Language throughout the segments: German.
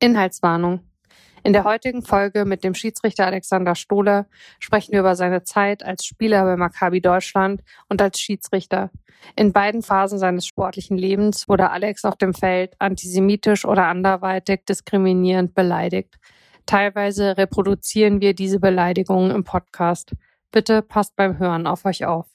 Inhaltswarnung. In der heutigen Folge mit dem Schiedsrichter Alexander Stohle sprechen wir über seine Zeit als Spieler bei Maccabi Deutschland und als Schiedsrichter. In beiden Phasen seines sportlichen Lebens wurde Alex auf dem Feld antisemitisch oder anderweitig diskriminierend beleidigt. Teilweise reproduzieren wir diese Beleidigungen im Podcast. Bitte passt beim Hören auf euch auf.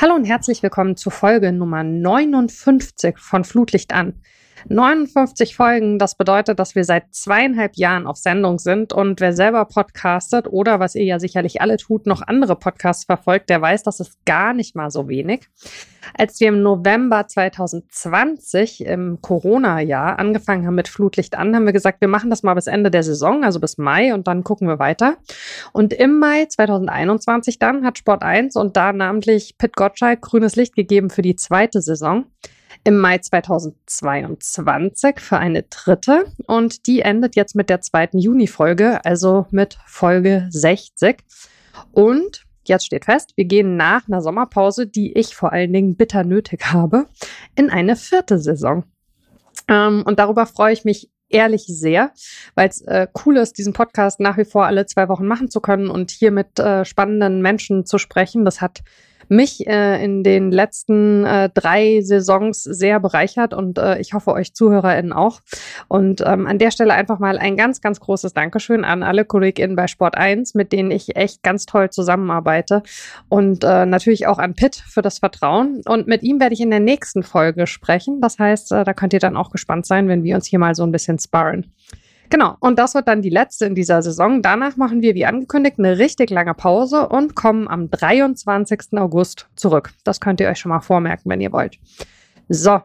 Hallo und herzlich willkommen zu Folge Nummer 59 von Flutlicht an. 59 Folgen, das bedeutet, dass wir seit zweieinhalb Jahren auf Sendung sind und wer selber podcastet oder was ihr ja sicherlich alle tut, noch andere Podcasts verfolgt, der weiß, das ist gar nicht mal so wenig. Als wir im November 2020 im Corona-Jahr angefangen haben mit Flutlicht an, haben wir gesagt, wir machen das mal bis Ende der Saison, also bis Mai und dann gucken wir weiter. Und im Mai 2021 dann hat Sport 1 und da namentlich Pit Gottschalk grünes Licht gegeben für die zweite Saison im Mai 2022 für eine dritte und die endet jetzt mit der zweiten Juni-Folge, also mit Folge 60. Und jetzt steht fest, wir gehen nach einer Sommerpause, die ich vor allen Dingen bitter nötig habe, in eine vierte Saison. Ähm, und darüber freue ich mich ehrlich sehr, weil es äh, cool ist, diesen Podcast nach wie vor alle zwei Wochen machen zu können und hier mit äh, spannenden Menschen zu sprechen. Das hat mich äh, in den letzten äh, drei Saisons sehr bereichert und äh, ich hoffe euch ZuhörerInnen auch. Und ähm, an der Stelle einfach mal ein ganz, ganz großes Dankeschön an alle KollegInnen bei Sport 1, mit denen ich echt ganz toll zusammenarbeite und äh, natürlich auch an Pitt für das Vertrauen. Und mit ihm werde ich in der nächsten Folge sprechen. Das heißt, äh, da könnt ihr dann auch gespannt sein, wenn wir uns hier mal so ein bisschen sparren. Genau, und das wird dann die letzte in dieser Saison. Danach machen wir, wie angekündigt, eine richtig lange Pause und kommen am 23. August zurück. Das könnt ihr euch schon mal vormerken, wenn ihr wollt. So,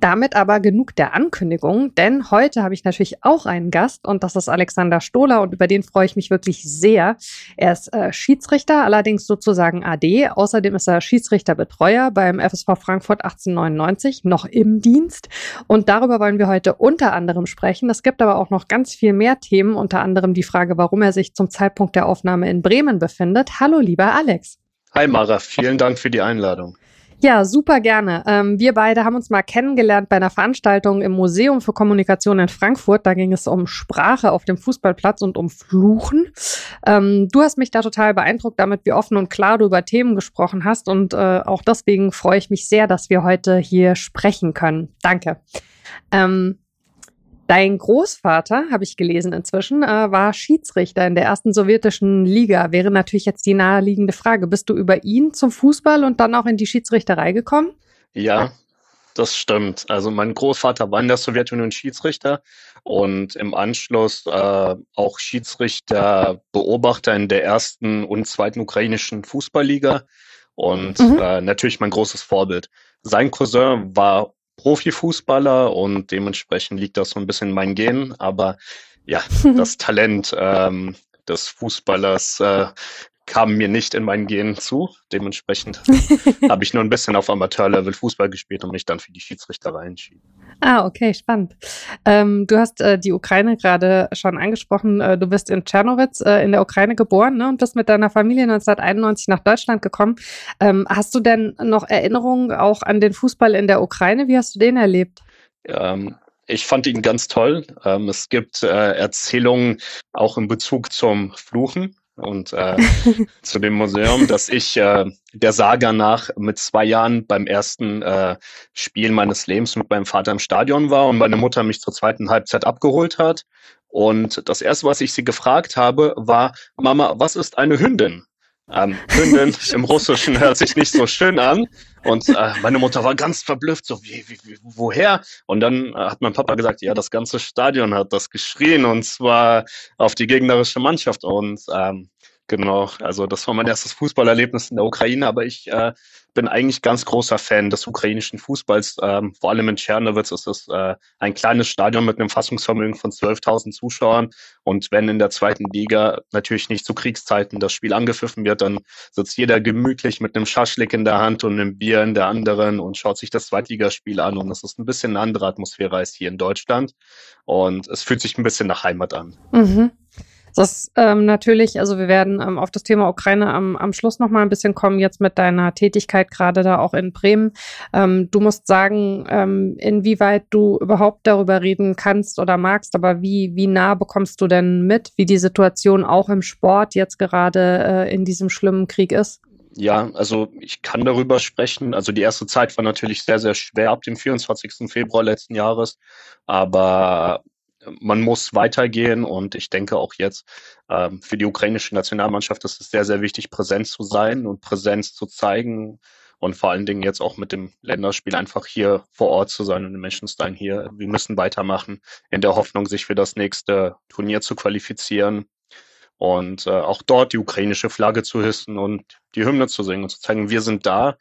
damit aber genug der Ankündigung, denn heute habe ich natürlich auch einen Gast und das ist Alexander Stohler und über den freue ich mich wirklich sehr. Er ist äh, Schiedsrichter, allerdings sozusagen AD. Außerdem ist er Schiedsrichterbetreuer beim FSV Frankfurt 1899, noch im Dienst. Und darüber wollen wir heute unter anderem sprechen. Es gibt aber auch noch ganz viel mehr Themen, unter anderem die Frage, warum er sich zum Zeitpunkt der Aufnahme in Bremen befindet. Hallo, lieber Alex. Hi Mara, vielen Dank für die Einladung. Ja, super gerne. Ähm, wir beide haben uns mal kennengelernt bei einer Veranstaltung im Museum für Kommunikation in Frankfurt. Da ging es um Sprache auf dem Fußballplatz und um Fluchen. Ähm, du hast mich da total beeindruckt, damit wie offen und klar du über Themen gesprochen hast. Und äh, auch deswegen freue ich mich sehr, dass wir heute hier sprechen können. Danke. Ähm, Dein Großvater, habe ich gelesen inzwischen, äh, war Schiedsrichter in der ersten sowjetischen Liga. Wäre natürlich jetzt die naheliegende Frage. Bist du über ihn zum Fußball und dann auch in die Schiedsrichterei gekommen? Ja, das stimmt. Also mein Großvater war in der Sowjetunion Schiedsrichter und im Anschluss äh, auch Schiedsrichter, Beobachter in der ersten und zweiten ukrainischen Fußballliga und mhm. äh, natürlich mein großes Vorbild. Sein Cousin war Profifußballer und dementsprechend liegt das so ein bisschen in meinen Gen. Aber ja, das Talent ähm, des Fußballers äh, kam mir nicht in meinen Genen zu. Dementsprechend habe ich nur ein bisschen auf Amateurlevel Fußball gespielt und mich dann für die Schiedsrichterei entschieden. Ah, okay, spannend. Ähm, du hast äh, die Ukraine gerade schon angesprochen. Äh, du bist in Tschernowitz äh, in der Ukraine geboren ne, und bist mit deiner Familie 1991 nach Deutschland gekommen. Ähm, hast du denn noch Erinnerungen auch an den Fußball in der Ukraine? Wie hast du den erlebt? Ähm, ich fand ihn ganz toll. Ähm, es gibt äh, Erzählungen auch in Bezug zum Fluchen und äh, zu dem Museum, dass ich äh, der Saga nach mit zwei Jahren beim ersten äh, Spiel meines Lebens mit meinem Vater im Stadion war und meine Mutter mich zur zweiten Halbzeit abgeholt hat. Und das erste, was ich sie gefragt habe, war, Mama, was ist eine Hündin? Ähm, Hündin im Russischen hört sich nicht so schön an. Und äh, meine Mutter war ganz verblüfft, so, wie, wie, wie, woher? Und dann äh, hat mein Papa gesagt, ja, das ganze Stadion hat das geschrien und zwar auf die gegnerische Mannschaft. Und ähm, Genau, also das war mein erstes Fußballerlebnis in der Ukraine, aber ich äh, bin eigentlich ganz großer Fan des ukrainischen Fußballs. Ähm, vor allem in Tschernowitz ist es äh, ein kleines Stadion mit einem Fassungsvermögen von 12.000 Zuschauern. Und wenn in der zweiten Liga natürlich nicht zu Kriegszeiten das Spiel angepfiffen wird, dann sitzt jeder gemütlich mit einem Schaschlik in der Hand und einem Bier in der anderen und schaut sich das Zweitligaspiel an. Und das ist ein bisschen eine andere Atmosphäre als hier in Deutschland. Und es fühlt sich ein bisschen nach Heimat an. Mhm. Das ähm, natürlich, also wir werden ähm, auf das Thema Ukraine am, am Schluss noch mal ein bisschen kommen, jetzt mit deiner Tätigkeit gerade da auch in Bremen. Ähm, du musst sagen, ähm, inwieweit du überhaupt darüber reden kannst oder magst, aber wie, wie nah bekommst du denn mit, wie die Situation auch im Sport jetzt gerade äh, in diesem schlimmen Krieg ist? Ja, also ich kann darüber sprechen. Also die erste Zeit war natürlich sehr, sehr schwer ab dem 24. Februar letzten Jahres, aber man muss weitergehen und ich denke auch jetzt ähm, für die ukrainische Nationalmannschaft ist es sehr, sehr wichtig, präsent zu sein und Präsenz zu zeigen und vor allen Dingen jetzt auch mit dem Länderspiel einfach hier vor Ort zu sein und in Menschenstein hier. Wir müssen weitermachen in der Hoffnung, sich für das nächste Turnier zu qualifizieren und äh, auch dort die ukrainische Flagge zu hissen und die Hymne zu singen und zu zeigen, wir sind da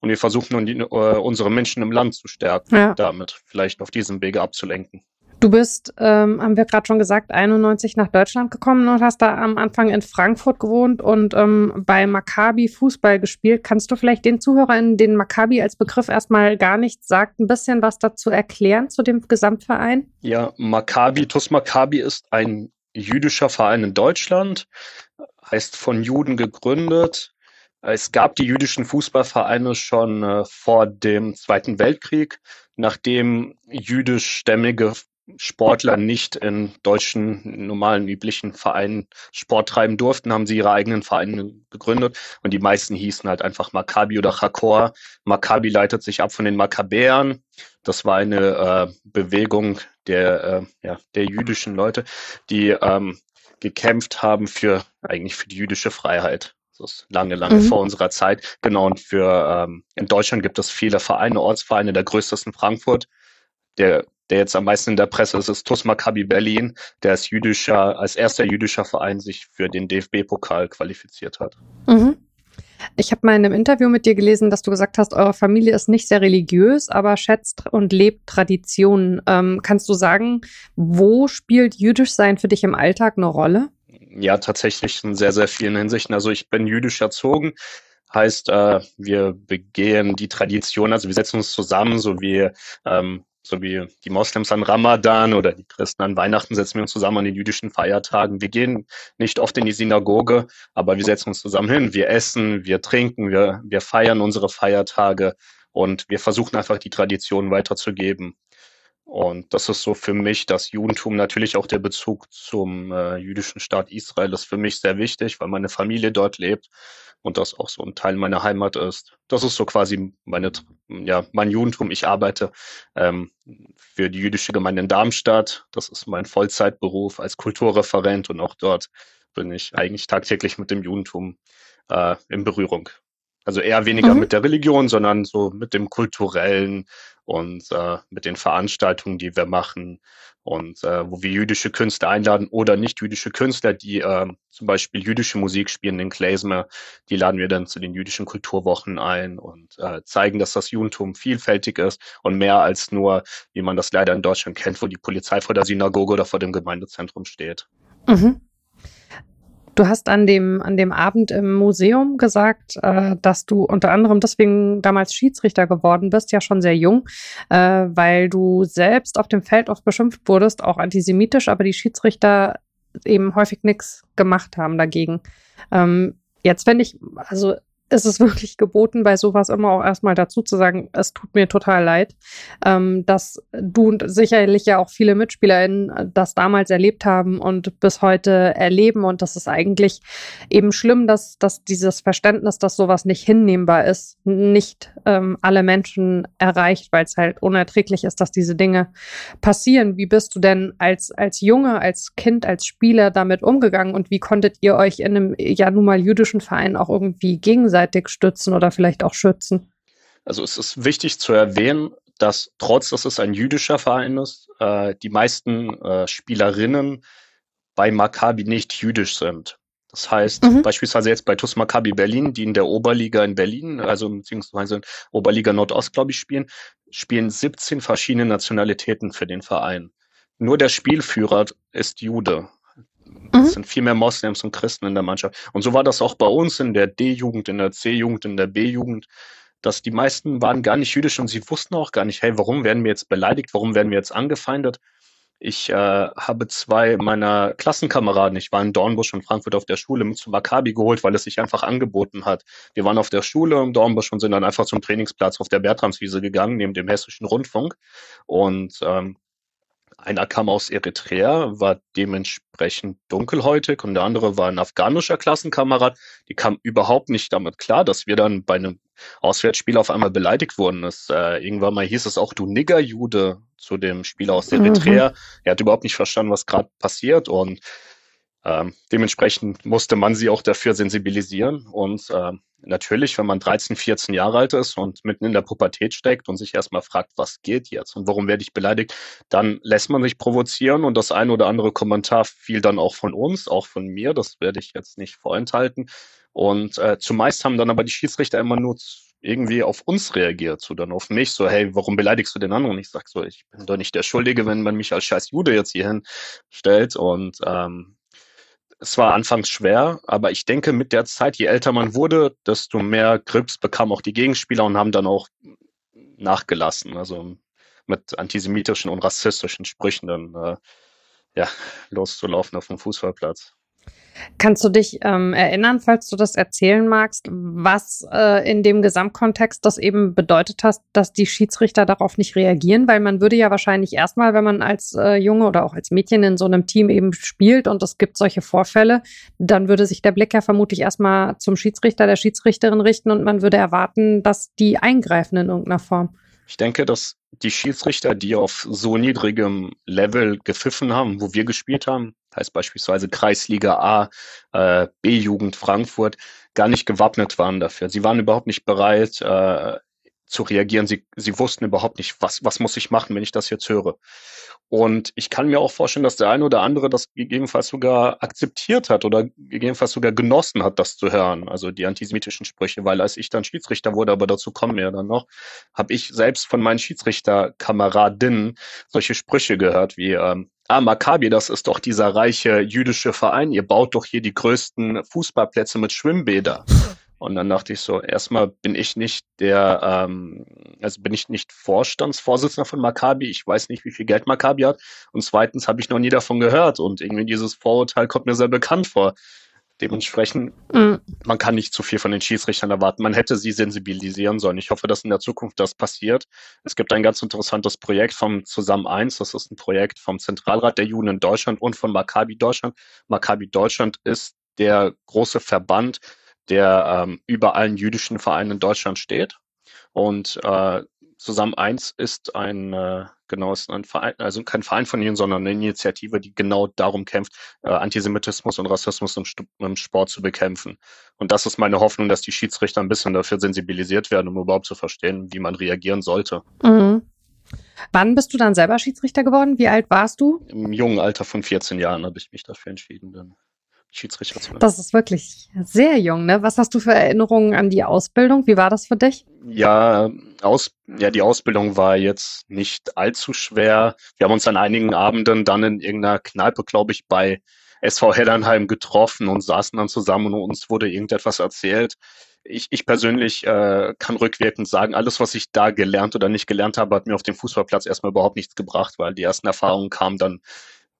und wir versuchen, die, äh, unsere Menschen im Land zu stärken, ja. damit vielleicht auf diesem Wege abzulenken. Du bist, ähm, haben wir gerade schon gesagt, 91 nach Deutschland gekommen und hast da am Anfang in Frankfurt gewohnt und ähm, bei Maccabi Fußball gespielt. Kannst du vielleicht den Zuhörern, den Maccabi als Begriff erstmal gar nichts sagt, ein bisschen was dazu erklären zu dem Gesamtverein? Ja, Maccabi, TuS Maccabi ist ein jüdischer Verein in Deutschland, heißt von Juden gegründet. Es gab die jüdischen Fußballvereine schon äh, vor dem Zweiten Weltkrieg, nachdem jüdischstämmige Sportler nicht in deutschen normalen üblichen Vereinen Sport treiben durften, haben sie ihre eigenen Vereine gegründet und die meisten hießen halt einfach Maccabi oder Chakor. Maccabi leitet sich ab von den Makkabäern. Das war eine äh, Bewegung der, äh, ja, der jüdischen Leute, die ähm, gekämpft haben für eigentlich für die jüdische Freiheit. Das ist lange, lange mhm. vor unserer Zeit. Genau, und für ähm, in Deutschland gibt es viele Vereine, Ortsvereine, der größte ist in Frankfurt. Der der jetzt am meisten in der Presse ist, ist TuS Maccabi Berlin, der als jüdischer, als erster jüdischer Verein sich für den DFB-Pokal qualifiziert hat. Mhm. Ich habe mal in einem Interview mit dir gelesen, dass du gesagt hast, eure Familie ist nicht sehr religiös, aber schätzt und lebt Traditionen. Ähm, kannst du sagen, wo spielt jüdisch sein für dich im Alltag eine Rolle? Ja, tatsächlich in sehr, sehr vielen Hinsichten. Also ich bin jüdisch erzogen. Heißt, äh, wir begehen die Tradition, also wir setzen uns zusammen, so wie ähm, so wie die Moslems an Ramadan oder die Christen an Weihnachten setzen wir uns zusammen an den jüdischen Feiertagen. Wir gehen nicht oft in die Synagoge, aber wir setzen uns zusammen hin. Wir essen, wir trinken, wir, wir feiern unsere Feiertage und wir versuchen einfach die Tradition weiterzugeben. Und das ist so für mich das Judentum, natürlich auch der Bezug zum äh, jüdischen Staat Israel ist für mich sehr wichtig, weil meine Familie dort lebt und das auch so ein Teil meiner Heimat ist. Das ist so quasi meine, ja, mein Judentum. Ich arbeite ähm, für die jüdische Gemeinde in Darmstadt. Das ist mein Vollzeitberuf als Kulturreferent und auch dort bin ich eigentlich tagtäglich mit dem Judentum äh, in Berührung. Also eher weniger mhm. mit der Religion, sondern so mit dem kulturellen und äh, mit den Veranstaltungen, die wir machen und äh, wo wir jüdische Künstler einladen oder nicht jüdische Künstler, die äh, zum Beispiel jüdische Musik spielen, den Klezmer, die laden wir dann zu den jüdischen Kulturwochen ein und äh, zeigen, dass das Judentum vielfältig ist und mehr als nur, wie man das leider in Deutschland kennt, wo die Polizei vor der Synagoge oder vor dem Gemeindezentrum steht. Mhm. Du hast an dem, an dem Abend im Museum gesagt, äh, dass du unter anderem deswegen damals Schiedsrichter geworden bist, ja schon sehr jung, äh, weil du selbst auf dem Feld oft beschimpft wurdest, auch antisemitisch, aber die Schiedsrichter eben häufig nichts gemacht haben dagegen. Ähm, jetzt fände ich, also ist es wirklich geboten, bei sowas immer auch erstmal dazu zu sagen, es tut mir total leid, ähm, dass du und sicherlich ja auch viele MitspielerInnen das damals erlebt haben und bis heute erleben. Und das ist eigentlich eben schlimm, dass, dass dieses Verständnis, dass sowas nicht hinnehmbar ist, nicht ähm, alle Menschen erreicht, weil es halt unerträglich ist, dass diese Dinge passieren. Wie bist du denn als, als Junge, als Kind, als Spieler damit umgegangen und wie konntet ihr euch in einem ja nun mal jüdischen Verein auch irgendwie gegenseitig gegenseitig stützen oder vielleicht auch schützen. Also es ist wichtig zu erwähnen, dass trotz, dass es ein jüdischer Verein ist, äh, die meisten äh, Spielerinnen bei Maccabi nicht jüdisch sind. Das heißt, mhm. beispielsweise jetzt bei TuS Maccabi Berlin, die in der Oberliga in Berlin, also beziehungsweise Oberliga Nordost, glaube ich, spielen, spielen 17 verschiedene Nationalitäten für den Verein. Nur der Spielführer ist Jude. Mhm. Es sind viel mehr Moslems und Christen in der Mannschaft. Und so war das auch bei uns in der D-Jugend, in der C-Jugend, in der B-Jugend, dass die meisten waren gar nicht jüdisch und sie wussten auch gar nicht, hey, warum werden wir jetzt beleidigt, warum werden wir jetzt angefeindet? Ich äh, habe zwei meiner Klassenkameraden, ich war in Dornbusch und Frankfurt auf der Schule, mit zum Maccabi geholt, weil es sich einfach angeboten hat. Wir waren auf der Schule im Dornbusch und sind dann einfach zum Trainingsplatz auf der Bertramswiese gegangen, neben dem Hessischen Rundfunk. Und ähm, einer kam aus Eritrea, war dementsprechend dunkelhäutig und der andere war ein afghanischer Klassenkamerad. Die kam überhaupt nicht damit klar, dass wir dann bei einem Auswärtsspiel auf einmal beleidigt wurden. Es, äh, irgendwann mal hieß es auch, du Niggerjude zu dem Spieler aus Eritrea. Mhm. Er hat überhaupt nicht verstanden, was gerade passiert und ähm, dementsprechend musste man sie auch dafür sensibilisieren. Und äh, natürlich, wenn man 13, 14 Jahre alt ist und mitten in der Pubertät steckt und sich erstmal fragt, was geht jetzt und warum werde ich beleidigt, dann lässt man sich provozieren und das ein oder andere Kommentar fiel dann auch von uns, auch von mir. Das werde ich jetzt nicht vorenthalten. Und äh, zumeist haben dann aber die Schiedsrichter immer nur irgendwie auf uns reagiert, so dann auf mich, so, hey, warum beleidigst du den anderen? Und ich sag so, ich bin doch nicht der Schuldige, wenn man mich als scheiß Jude jetzt hierhin stellt. Und ähm, es war anfangs schwer, aber ich denke, mit der Zeit, je älter man wurde, desto mehr Grips bekamen auch die Gegenspieler und haben dann auch nachgelassen. Also mit antisemitischen und rassistischen Sprüchen dann äh, ja, loszulaufen auf dem Fußballplatz. Kannst du dich ähm, erinnern, falls du das erzählen magst, was äh, in dem Gesamtkontext das eben bedeutet hat, dass die Schiedsrichter darauf nicht reagieren? Weil man würde ja wahrscheinlich erstmal, wenn man als äh, Junge oder auch als Mädchen in so einem Team eben spielt und es gibt solche Vorfälle, dann würde sich der Blick ja vermutlich erstmal zum Schiedsrichter, der Schiedsrichterin richten und man würde erwarten, dass die eingreifen in irgendeiner Form. Ich denke, dass die Schiedsrichter, die auf so niedrigem Level gepfiffen haben, wo wir gespielt haben, heißt beispielsweise Kreisliga A, äh, B-Jugend Frankfurt, gar nicht gewappnet waren dafür. Sie waren überhaupt nicht bereit äh, zu reagieren. Sie, sie wussten überhaupt nicht, was, was muss ich machen, wenn ich das jetzt höre. Und ich kann mir auch vorstellen, dass der eine oder andere das gegebenenfalls sogar akzeptiert hat oder gegebenenfalls sogar genossen hat, das zu hören. Also die antisemitischen Sprüche, weil als ich dann Schiedsrichter wurde, aber dazu kommen wir dann noch, habe ich selbst von meinen Schiedsrichterkameradinnen solche Sprüche gehört wie, ähm, ah, Maccabi, das ist doch dieser reiche jüdische Verein, ihr baut doch hier die größten Fußballplätze mit Schwimmbäder. Und dann dachte ich so, erstmal bin ich nicht der, ähm, also bin ich nicht Vorstandsvorsitzender von Maccabi. Ich weiß nicht, wie viel Geld Maccabi hat. Und zweitens habe ich noch nie davon gehört. Und irgendwie dieses Vorurteil kommt mir sehr bekannt vor. Dementsprechend, mhm. man kann nicht zu viel von den Schiedsrichtern erwarten. Man hätte sie sensibilisieren sollen. Ich hoffe, dass in der Zukunft das passiert. Es gibt ein ganz interessantes Projekt vom Zusammen 1. Das ist ein Projekt vom Zentralrat der Juden in Deutschland und von Maccabi Deutschland. Maccabi Deutschland ist der große Verband der ähm, über allen jüdischen Vereinen in Deutschland steht. Und äh, Zusammen eins ist ein, äh, genau, ist ein Verein, also kein Verein von ihnen, sondern eine Initiative, die genau darum kämpft, äh, Antisemitismus und Rassismus im, im, Sport zu bekämpfen. Und das ist meine Hoffnung, dass die Schiedsrichter ein bisschen dafür sensibilisiert werden, um überhaupt zu verstehen, wie man reagieren sollte. Mhm. Wann bist du dann selber Schiedsrichter geworden? Wie alt warst du? Im jungen Alter von 14 Jahren habe ich mich dafür entschieden. Dann. Schiedsrichter zu werden. Das ist wirklich sehr jung, ne? Was hast du für Erinnerungen an die Ausbildung? Wie war das für dich? Ja, aus, ja, die Ausbildung war jetzt nicht allzu schwer. Wir haben uns an einigen Abenden dann in irgendeiner Kneipe, glaube ich, bei SV Heddernheim getroffen und saßen dann zusammen und uns wurde irgendetwas erzählt. Ich, ich persönlich äh, kann rückwirkend sagen, alles, was ich da gelernt oder nicht gelernt habe, hat mir auf dem Fußballplatz erstmal überhaupt nichts gebracht, weil die ersten Erfahrungen kamen dann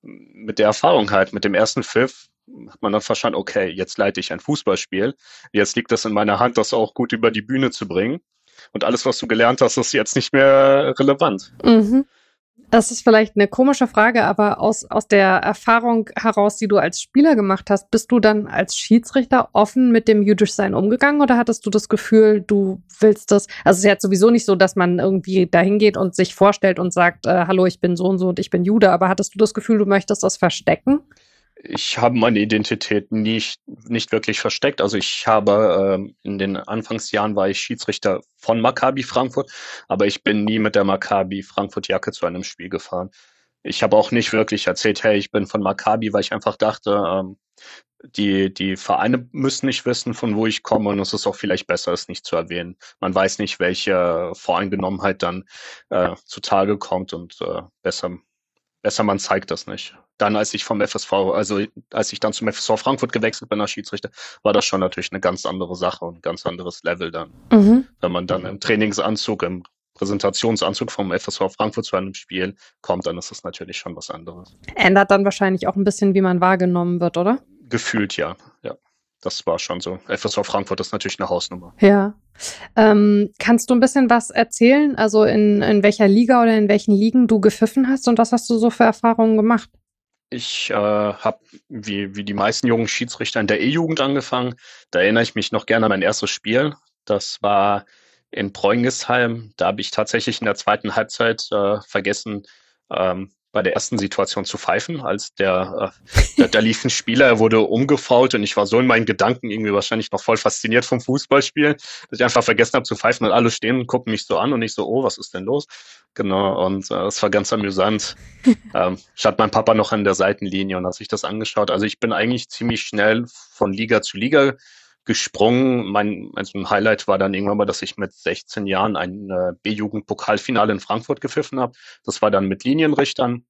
mit der Erfahrung halt, mit dem ersten Pfiff hat man dann verstanden, okay, jetzt leite ich ein Fußballspiel. Jetzt liegt das in meiner Hand, das auch gut über die Bühne zu bringen. Und alles, was du gelernt hast, ist jetzt nicht mehr relevant. Mhm. Das ist vielleicht eine komische Frage, aber aus, aus der Erfahrung heraus, die du als Spieler gemacht hast, bist du dann als Schiedsrichter offen mit dem Jüdischsein umgegangen oder hattest du das Gefühl, du willst das? Also es ist jetzt sowieso nicht so, dass man irgendwie dahin geht und sich vorstellt und sagt, äh, hallo, ich bin so und so und ich bin Jude, aber hattest du das Gefühl, du möchtest das verstecken? Ich habe meine Identität nicht, nicht wirklich versteckt. Also ich habe ähm, in den Anfangsjahren war ich Schiedsrichter von Maccabi Frankfurt, aber ich bin nie mit der Maccabi Frankfurt Jacke zu einem Spiel gefahren. Ich habe auch nicht wirklich erzählt, hey, ich bin von Maccabi, weil ich einfach dachte, ähm, die, die Vereine müssen nicht wissen, von wo ich komme und es ist auch vielleicht besser, es nicht zu erwähnen. Man weiß nicht, welche Voreingenommenheit dann äh, zutage kommt und äh, besser besser man zeigt das nicht. Dann, als ich vom FSV, also als ich dann zum FSV Frankfurt gewechselt bin als Schiedsrichter, war das schon natürlich eine ganz andere Sache und ein ganz anderes Level dann. Mhm. Wenn man dann im Trainingsanzug, im Repräsentationsanzug vom FSV Frankfurt zu einem Spiel kommt, dann ist das natürlich schon was anderes. Ändert dann wahrscheinlich auch ein bisschen, wie man wahrgenommen wird, oder? Gefühlt ja. Das war schon so. FSV Frankfurt ist natürlich eine Hausnummer. Ja. Ähm, kannst du ein bisschen was erzählen? Also in, in welcher Liga oder in welchen Ligen du gepfiffen hast und was hast du so für Erfahrungen gemacht? Ich äh, habe wie, wie die meisten jungen Schiedsrichter in der E-Jugend angefangen. Da erinnere ich mich noch gerne an mein erstes Spiel. Das war in Preungesheim. Da habe ich tatsächlich in der zweiten Halbzeit äh, vergessen, ähm, bei der ersten Situation zu pfeifen, als der, äh, da, da lief ein Spieler, er wurde umgefault und ich war so in meinen Gedanken irgendwie wahrscheinlich noch voll fasziniert vom Fußballspiel, dass ich einfach vergessen habe zu pfeifen und alle stehen und gucken mich so an und ich so, oh, was ist denn los? Genau, und äh, es war ganz amüsant. ähm, ich hatte meinen Papa noch an der Seitenlinie und hat sich das angeschaut. Also ich bin eigentlich ziemlich schnell von Liga zu Liga gesprungen. Mein also ein Highlight war dann irgendwann mal, dass ich mit 16 Jahren ein äh, B-Jugend-Pokalfinale in Frankfurt gepfiffen habe. Das war dann mit Linienrichtern,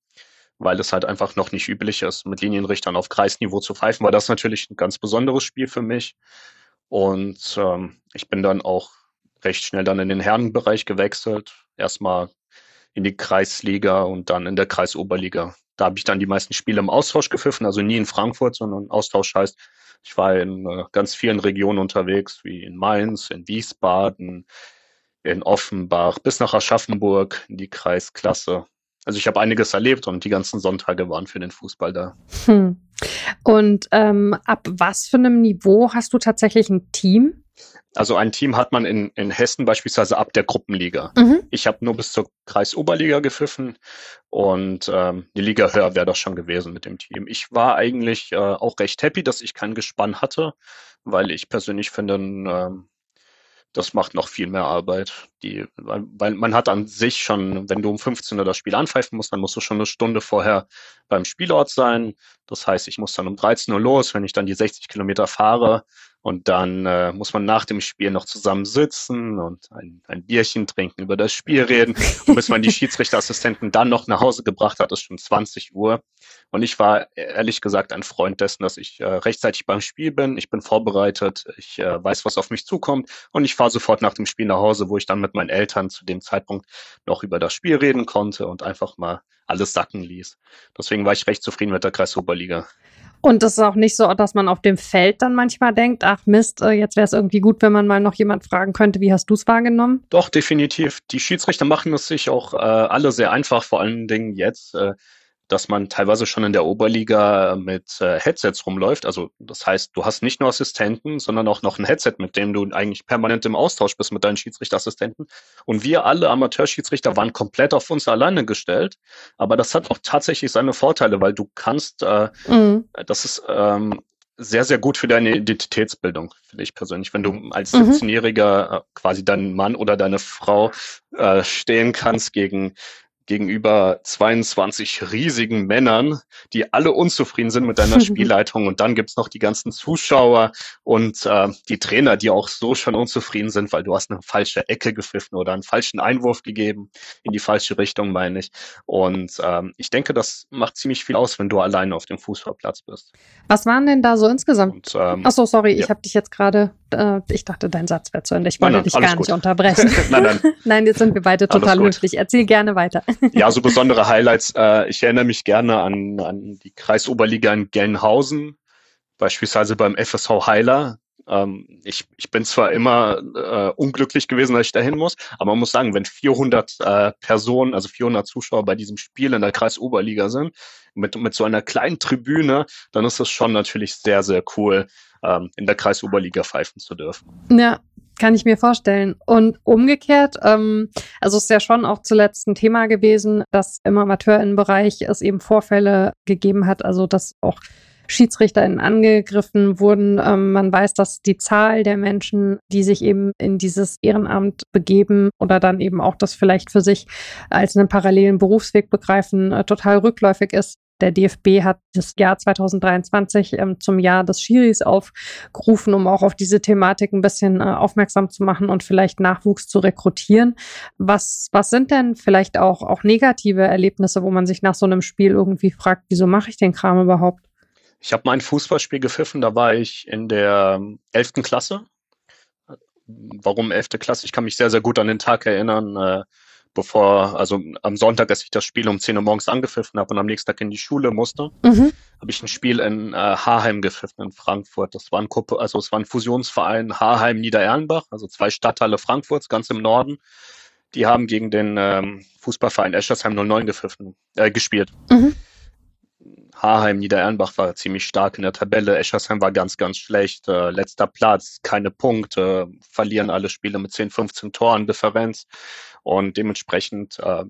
weil es halt einfach noch nicht üblich ist, mit Linienrichtern auf Kreisniveau zu pfeifen. War das natürlich ein ganz besonderes Spiel für mich. Und ähm, ich bin dann auch recht schnell dann in den Herrenbereich gewechselt. Erstmal in die Kreisliga und dann in der Kreisoberliga. Da habe ich dann die meisten Spiele im Austausch gepfiffen, also nie in Frankfurt, sondern Austausch heißt, ich war in äh, ganz vielen Regionen unterwegs, wie in Mainz, in Wiesbaden, in Offenbach, bis nach Aschaffenburg in die Kreisklasse. Also ich habe einiges erlebt und die ganzen Sonntage waren für den Fußball da. Hm. Und ähm, ab was für einem Niveau hast du tatsächlich ein Team? Also ein Team hat man in, in Hessen beispielsweise ab der Gruppenliga. Mhm. Ich habe nur bis zur Kreisoberliga gepfiffen und ähm, die Liga höher wäre das schon gewesen mit dem Team. Ich war eigentlich äh, auch recht happy, dass ich kein Gespann hatte, weil ich persönlich finde, ähm, das macht noch viel mehr Arbeit. Die, weil man hat an sich schon, wenn du um 15 Uhr das Spiel anpfeifen musst, dann musst du schon eine Stunde vorher beim Spielort sein. Das heißt, ich muss dann um 13 Uhr los, wenn ich dann die 60 Kilometer fahre, und dann äh, muss man nach dem Spiel noch zusammen sitzen und ein, ein Bierchen trinken, über das Spiel reden. Und bis man die Schiedsrichterassistenten dann noch nach Hause gebracht hat, ist schon 20 Uhr. Und ich war ehrlich gesagt ein Freund dessen, dass ich äh, rechtzeitig beim Spiel bin. Ich bin vorbereitet, ich äh, weiß, was auf mich zukommt. Und ich fahre sofort nach dem Spiel nach Hause, wo ich dann mit meinen Eltern zu dem Zeitpunkt noch über das Spiel reden konnte und einfach mal alles sacken ließ. Deswegen war ich recht zufrieden mit der Kreisoberliga. Und es ist auch nicht so, dass man auf dem Feld dann manchmal denkt, ach Mist, äh, jetzt wäre es irgendwie gut, wenn man mal noch jemand fragen könnte, wie hast du es wahrgenommen? Doch, definitiv. Die Schiedsrichter machen es sich auch äh, alle sehr einfach, vor allen Dingen jetzt. Äh, dass man teilweise schon in der Oberliga mit äh, Headsets rumläuft. Also das heißt, du hast nicht nur Assistenten, sondern auch noch ein Headset, mit dem du eigentlich permanent im Austausch bist mit deinen Schiedsrichterassistenten. Und wir alle Amateurschiedsrichter waren komplett auf uns alleine gestellt. Aber das hat auch tatsächlich seine Vorteile, weil du kannst, äh, mhm. das ist ähm, sehr, sehr gut für deine Identitätsbildung, finde ich persönlich. Wenn du als 17-Jähriger mhm. äh, quasi deinen Mann oder deine Frau äh, stehen kannst gegen gegenüber 22 riesigen Männern, die alle unzufrieden sind mit deiner Spielleitung. Und dann gibt's noch die ganzen Zuschauer und äh, die Trainer, die auch so schon unzufrieden sind, weil du hast eine falsche Ecke gepfiffen oder einen falschen Einwurf gegeben, in die falsche Richtung, meine ich. Und ähm, ich denke, das macht ziemlich viel aus, wenn du alleine auf dem Fußballplatz bist. Was waren denn da so insgesamt? Und, ähm, Ach so, sorry, ja. ich habe dich jetzt gerade, äh, ich dachte, dein Satz wäre zu Ende. Ich wollte nein, nein, dich gar gut. nicht unterbrechen. nein, nein. nein, jetzt sind wir beide total höflich. Erzähl gerne weiter. ja, so besondere Highlights. Äh, ich erinnere mich gerne an, an die Kreisoberliga in Gelnhausen, beispielsweise beim FSV Heiler. Ähm, ich, ich bin zwar immer äh, unglücklich gewesen, dass ich dahin muss, aber man muss sagen, wenn 400 äh, Personen, also 400 Zuschauer bei diesem Spiel in der Kreisoberliga sind, mit, mit so einer kleinen Tribüne, dann ist es schon natürlich sehr, sehr cool, ähm, in der Kreisoberliga pfeifen zu dürfen. Ja, kann ich mir vorstellen. Und umgekehrt, ähm, also es ist ja schon auch zuletzt ein Thema gewesen, dass im Amateurinnenbereich es eben Vorfälle gegeben hat, also dass auch SchiedsrichterInnen angegriffen wurden. Ähm, man weiß, dass die Zahl der Menschen, die sich eben in dieses Ehrenamt begeben oder dann eben auch das vielleicht für sich als einen parallelen Berufsweg begreifen, äh, total rückläufig ist. Der DFB hat das Jahr 2023 ähm, zum Jahr des Schiris aufgerufen, um auch auf diese Thematik ein bisschen äh, aufmerksam zu machen und vielleicht Nachwuchs zu rekrutieren. Was, was sind denn vielleicht auch, auch negative Erlebnisse, wo man sich nach so einem Spiel irgendwie fragt, wieso mache ich den Kram überhaupt? Ich habe mein Fußballspiel gepfiffen, da war ich in der elften Klasse warum 11. Klasse? Ich kann mich sehr, sehr gut an den Tag erinnern, äh, bevor, also am Sonntag, als ich das Spiel um 10 Uhr morgens angepfiffen habe und am nächsten Tag in die Schule musste, mhm. habe ich ein Spiel in äh, Haarheim gepfiffen in Frankfurt. Das war ein Kuppe, also es war ein Fusionsverein Haarheim Niederernbach, also zwei Stadtteile Frankfurts, ganz im Norden. Die haben gegen den ähm, Fußballverein Eschersheim 09 gepfiffen, äh, gespielt. Mhm. Haarheim, Niederernbach war ziemlich stark in der Tabelle. Eschersheim war ganz, ganz schlecht. Äh, letzter Platz, keine Punkte, verlieren alle Spiele mit 10, 15 Toren Differenz. Und dementsprechend äh,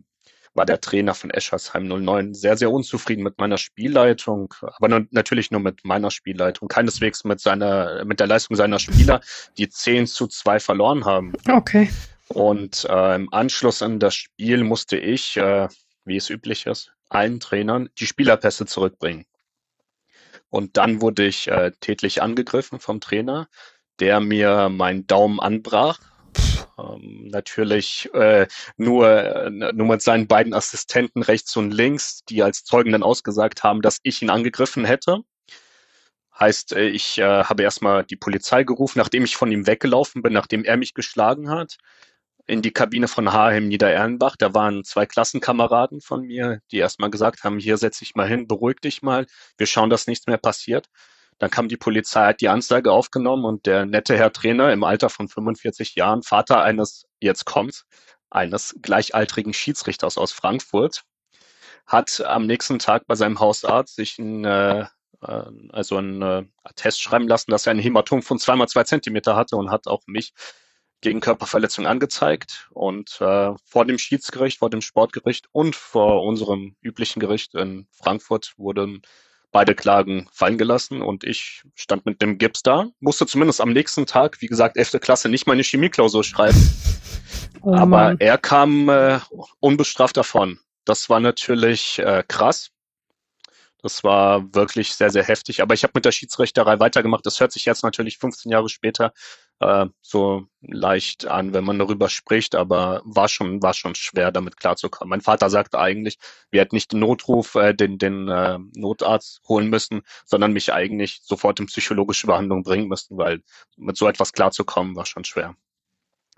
war der Trainer von Eschersheim 09 sehr, sehr unzufrieden mit meiner Spielleitung, aber nur, natürlich nur mit meiner Spielleitung, keineswegs mit seiner, mit der Leistung seiner Spieler, die 10 zu 2 verloren haben. Okay. Und äh, im Anschluss an das Spiel musste ich, äh, wie es üblich ist, allen Trainern die Spielerpässe zurückbringen. Und dann wurde ich äh, tätlich angegriffen vom Trainer, der mir meinen Daumen anbrach. Ähm, natürlich äh, nur, äh, nur mit seinen beiden Assistenten rechts und links, die als Zeugen dann ausgesagt haben, dass ich ihn angegriffen hätte. Heißt, äh, ich äh, habe erstmal die Polizei gerufen, nachdem ich von ihm weggelaufen bin, nachdem er mich geschlagen hat in die Kabine von Hahem Niederernbach. Da waren zwei Klassenkameraden von mir, die erstmal gesagt haben, hier setz dich mal hin, beruhig dich mal, wir schauen, dass nichts mehr passiert. Dann kam die Polizei, hat die Anzeige aufgenommen und der nette Herr Trainer im Alter von 45 Jahren, Vater eines, jetzt kommt, eines gleichaltrigen Schiedsrichters aus Frankfurt, hat am nächsten Tag bei seinem Hausarzt sich ein, äh, äh also ein äh, Test schreiben lassen, dass er ein Hämatom von zweimal zwei Zentimeter hatte und hat auch mich gegen Körperverletzung angezeigt und äh, vor dem Schiedsgericht, vor dem Sportgericht und vor unserem üblichen Gericht in Frankfurt wurden beide Klagen fallen gelassen und ich stand mit dem Gips da, musste zumindest am nächsten Tag, wie gesagt, 11. Klasse, nicht meine Chemieklausur schreiben. Oh Aber er kam äh, unbestraft davon. Das war natürlich äh, krass. Das war wirklich sehr, sehr heftig. Aber ich habe mit der Schiedsrichterei weitergemacht. Das hört sich jetzt natürlich 15 Jahre später äh, so leicht an, wenn man darüber spricht, aber war schon, war schon schwer, damit klarzukommen. Mein Vater sagte eigentlich, wir hätten nicht den Notruf, äh, den, den äh, Notarzt holen müssen, sondern mich eigentlich sofort in psychologische Behandlung bringen müssen, weil mit so etwas klarzukommen war schon schwer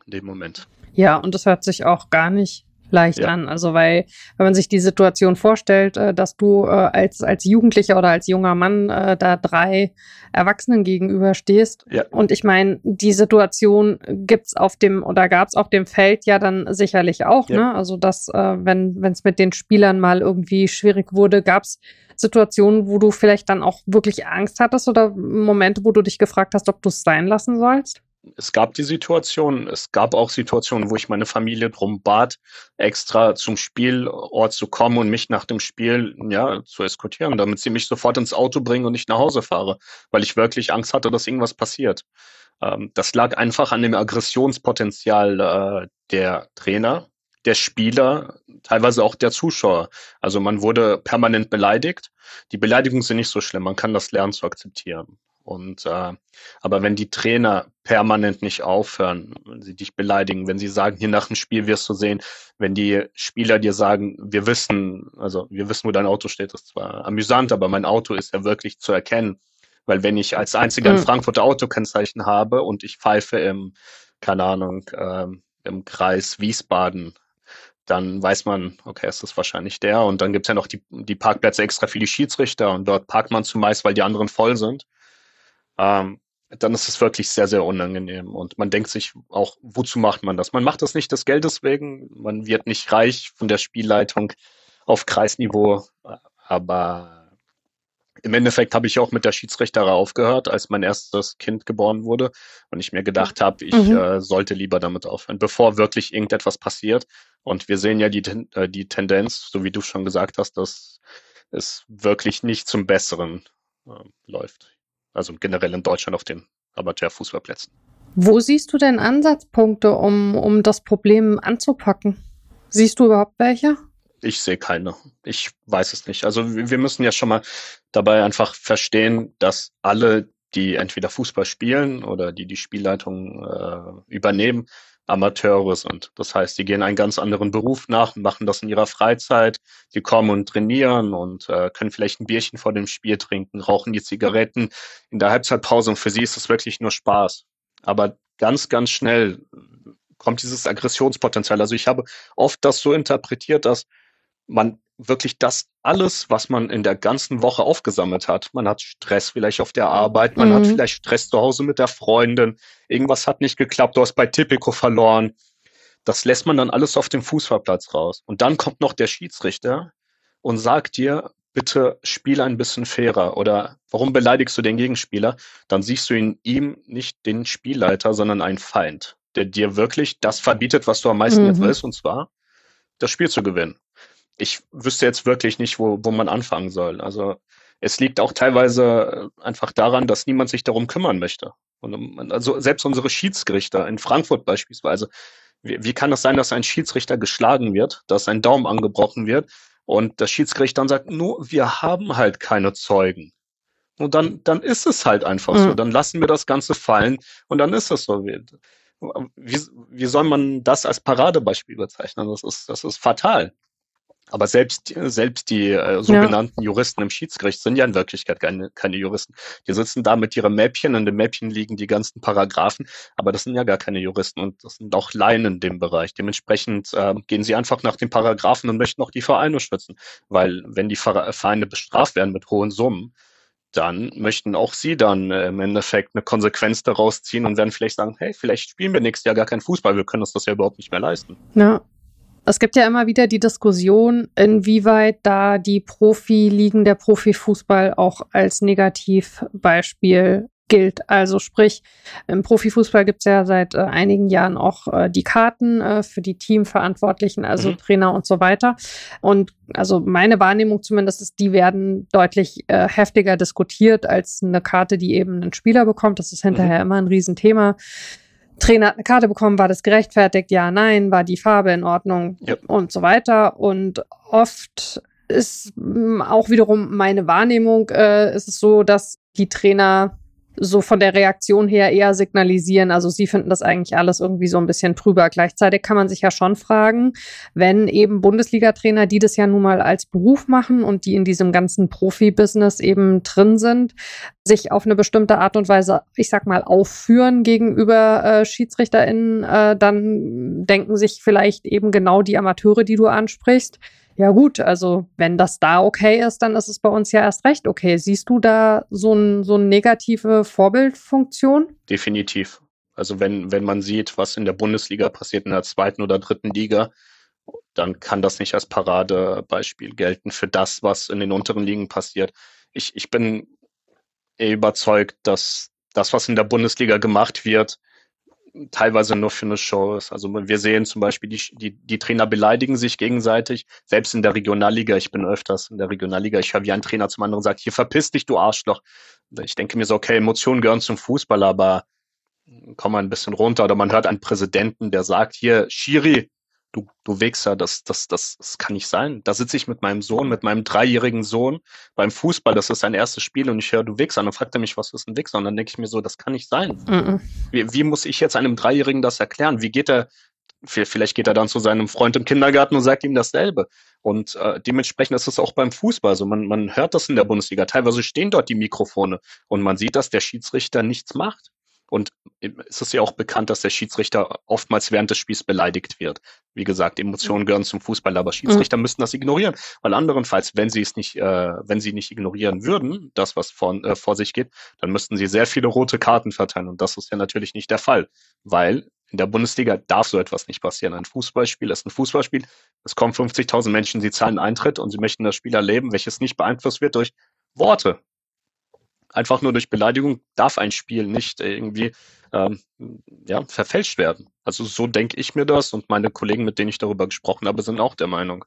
in dem Moment. Ja, und das hört sich auch gar nicht leicht ja. an. Also weil, wenn man sich die Situation vorstellt, äh, dass du äh, als, als Jugendlicher oder als junger Mann äh, da drei Erwachsenen gegenüber stehst. Ja. Und ich meine, die Situation gibt's auf dem oder gab's auf dem Feld ja dann sicherlich auch, ja. ne? Also dass, wenn es mit den Spielern mal irgendwie schwierig wurde, gab's Situationen, wo du vielleicht dann auch wirklich Angst hattest oder Momente, wo du dich gefragt hast, ob du es sein lassen sollst? Es gab die Situation, es gab auch Situationen, wo ich meine Familie drum bat, extra zum Spielort zu kommen und mich nach dem Spiel ja, zu eskortieren, damit sie mich sofort ins Auto bringen und nicht nach Hause fahre, weil ich wirklich Angst hatte, dass irgendwas passiert. Ähm, das lag einfach an dem Aggressionspotenzial äh, der Trainer, der Spieler, teilweise auch der Zuschauer. Also man wurde permanent beleidigt. Die Beleidigungen sind nicht so schlimm, man kann das lernen zu akzeptieren. Und äh, aber wenn die Trainer permanent nicht aufhören, wenn sie dich beleidigen, wenn sie sagen, hier nach dem Spiel wirst du sehen, wenn die Spieler dir sagen, wir wissen, also wir wissen, wo dein Auto steht, das ist zwar amüsant, aber mein Auto ist ja wirklich zu erkennen. Weil wenn ich als einziger ein mhm. Frankfurter Autokennzeichen habe und ich pfeife im, keine Ahnung, ähm, im Kreis Wiesbaden, dann weiß man, okay, es ist wahrscheinlich der. Und dann gibt's ja noch die, die Parkplätze extra für die Schiedsrichter und dort parkt man zumeist, weil die anderen voll sind ähm, dann ist es wirklich sehr, sehr unangenehm. Und man denkt sich auch, wozu macht man das? Man macht das nicht des Geldes wegen, man wird nicht reich von der Spielleitung auf Kreisniveau, aber im Endeffekt habe ich auch mit der Schiedsrichterei aufgehört, als mein erstes Kind geboren wurde und ich mir gedacht habe, ich mhm. äh, sollte lieber damit aufhören, bevor wirklich irgendetwas passiert. Und wir sehen ja die, äh, die Tendenz, so wie du schon gesagt hast, dass es wirklich nicht zum Besseren äh, läuft. Also generell in Deutschland auf den Amateurfußballplätzen. Wo siehst du denn Ansatzpunkte, um, um das Problem anzupacken? Siehst du überhaupt welche? Ich sehe keine. Ich weiß es nicht. Also wir müssen ja schon mal dabei einfach verstehen, dass alle, die entweder Fußball spielen oder die die Spielleitung äh, übernehmen, Amateure sind. Das heißt, die gehen einen ganz anderen Beruf nach, machen das in ihrer Freizeit, die kommen und trainieren und äh, können vielleicht ein Bierchen vor dem Spiel trinken, rauchen die Zigaretten in der Halbzeitpause und für sie ist es wirklich nur Spaß. Aber ganz, ganz schnell kommt dieses Aggressionspotenzial. Also ich habe oft das so interpretiert, dass man wirklich das alles, was man in der ganzen Woche aufgesammelt hat. Man hat Stress vielleicht auf der Arbeit, man mhm. hat vielleicht Stress zu Hause mit der Freundin, irgendwas hat nicht geklappt, du hast bei Tipico verloren. Das lässt man dann alles auf dem Fußballplatz raus. Und dann kommt noch der Schiedsrichter und sagt dir, bitte spiel ein bisschen fairer oder warum beleidigst du den Gegenspieler? Dann siehst du in ihm nicht den Spielleiter, sondern einen Feind, der dir wirklich das verbietet, was du am meisten mhm. willst, und zwar das Spiel zu gewinnen ich wüsste jetzt wirklich nicht, wo, wo man anfangen soll. Also es liegt auch teilweise äh, einfach daran, dass niemand sich darum kümmern möchte. Und ähm, also selbst unsere Schiedsgerichter in Frankfurt beispielsweise, wie, wie kann es sein, dass ein Schiedsrichter geschlagen wird, dass ein Daumen angebrochen wird und das Schiedsgericht dann sagt, nur wir haben halt keine Zeugen. Und dann, dann ist es halt einfach mhm. so. Dann lassen wir das Ganze fallen und dann ist es so. Wie, wie soll man das als Paradebeispiel bezeichnen? Das ist, das ist fatal. Aber selbst, selbst die äh, sogenannten ja. Juristen im Schiedsgericht sind ja in Wirklichkeit keine, keine Juristen. Die sitzen da mit ihrem Mäppchen, in dem Mäppchen liegen die ganzen Paragraphen, aber das sind ja gar keine Juristen und das sind auch Laien in dem Bereich. Dementsprechend äh, gehen sie einfach nach den Paragraphen und möchten auch die Vereine schützen. Weil wenn die Vereine bestraft werden mit hohen Summen, dann möchten auch sie dann äh, im Endeffekt eine Konsequenz daraus ziehen und werden vielleicht sagen, hey, vielleicht spielen wir nächstes Jahr gar keinen Fußball, wir können uns das ja überhaupt nicht mehr leisten. Ja, es gibt ja immer wieder die Diskussion, inwieweit da die Profiligen, der Profifußball auch als Negativbeispiel gilt. Also sprich, im Profifußball gibt es ja seit äh, einigen Jahren auch äh, die Karten äh, für die Teamverantwortlichen, also mhm. Trainer und so weiter. Und also meine Wahrnehmung zumindest ist, die werden deutlich äh, heftiger diskutiert als eine Karte, die eben ein Spieler bekommt. Das ist hinterher mhm. immer ein Riesenthema. Trainer hat eine Karte bekommen, war das gerechtfertigt? Ja, nein, war die Farbe in Ordnung ja. und so weiter. Und oft ist mm, auch wiederum meine Wahrnehmung, äh, ist es so, dass die Trainer so von der Reaktion her eher signalisieren. Also sie finden das eigentlich alles irgendwie so ein bisschen trüber. Gleichzeitig kann man sich ja schon fragen, wenn eben Bundesliga-Trainer, die das ja nun mal als Beruf machen und die in diesem ganzen Profibusiness eben drin sind, sich auf eine bestimmte Art und Weise, ich sag mal, aufführen gegenüber äh, SchiedsrichterInnen, äh, dann denken sich vielleicht eben genau die Amateure, die du ansprichst, ja gut, also wenn das da okay ist, dann ist es bei uns ja erst recht okay. Siehst du da so, ein, so eine negative Vorbildfunktion? Definitiv. Also wenn, wenn man sieht, was in der Bundesliga passiert, in der zweiten oder dritten Liga, dann kann das nicht als Paradebeispiel gelten für das, was in den unteren Ligen passiert. Ich, ich bin überzeugt, dass das, was in der Bundesliga gemacht wird, teilweise nur für eine Show ist. Also wir sehen zum Beispiel, die, die, die Trainer beleidigen sich gegenseitig, selbst in der Regionalliga. Ich bin öfters in der Regionalliga. Ich höre, wie ein Trainer zum anderen sagt, hier verpiss dich, du Arschloch. Ich denke mir so, okay, Emotionen gehören zum Fußball, aber komm mal ein bisschen runter. Oder man hört einen Präsidenten, der sagt, hier, Schiri, du, du Wichser, das, das, das, das kann nicht sein. Da sitze ich mit meinem Sohn, mit meinem dreijährigen Sohn beim Fußball, das ist sein erstes Spiel und ich höre, du Wichser. Und dann fragt er mich, was ist ein Wichser? Und dann denke ich mir so, das kann nicht sein. Mhm. Wie, wie muss ich jetzt einem Dreijährigen das erklären? Wie geht er, vielleicht geht er dann zu seinem Freund im Kindergarten und sagt ihm dasselbe. Und äh, dementsprechend ist es auch beim Fußball so. Man, man hört das in der Bundesliga. Teilweise stehen dort die Mikrofone und man sieht, dass der Schiedsrichter nichts macht. Und es ist ja auch bekannt, dass der Schiedsrichter oftmals während des Spiels beleidigt wird. Wie gesagt, Emotionen gehören zum Fußball, aber Schiedsrichter mhm. müssten das ignorieren. Weil anderenfalls, wenn sie es nicht, äh, wenn sie nicht ignorieren würden, das, was vor, äh, vor sich geht, dann müssten sie sehr viele rote Karten verteilen. Und das ist ja natürlich nicht der Fall. Weil in der Bundesliga darf so etwas nicht passieren. Ein Fußballspiel ist ein Fußballspiel. Es kommen 50.000 Menschen, sie zahlen Eintritt und sie möchten das Spiel erleben, welches nicht beeinflusst wird durch Worte einfach nur durch Beleidigung darf ein Spiel nicht irgendwie ähm, ja, verfälscht werden. Also so denke ich mir das und meine Kollegen, mit denen ich darüber gesprochen habe, sind auch der Meinung.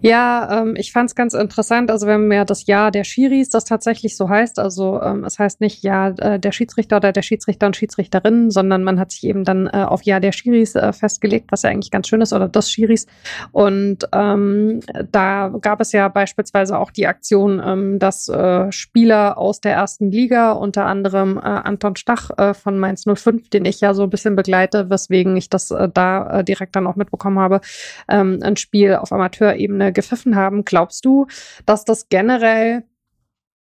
Ja, ähm, ich fand es ganz interessant. Also wenn mir das Ja der Schiris das tatsächlich so heißt, also ähm, es heißt nicht Ja äh, der Schiedsrichter oder der Schiedsrichter und Schiedsrichterinnen, sondern man hat sich eben dann äh, auf Ja der Schiris äh, festgelegt, was ja eigentlich ganz schön ist, oder des Schiris. Und ähm, da gab es ja beispielsweise auch die Aktion, ähm, dass äh, Spieler aus der ersten Liga, unter anderem äh, Anton Stach äh, von Mainz 05, den ich ja so ein bisschen begleite, weswegen ich das äh, da äh, direkt dann auch mitbekommen habe, ähm, ein Spiel auf Amateurebene gepfiffen haben. Glaubst du, dass das generell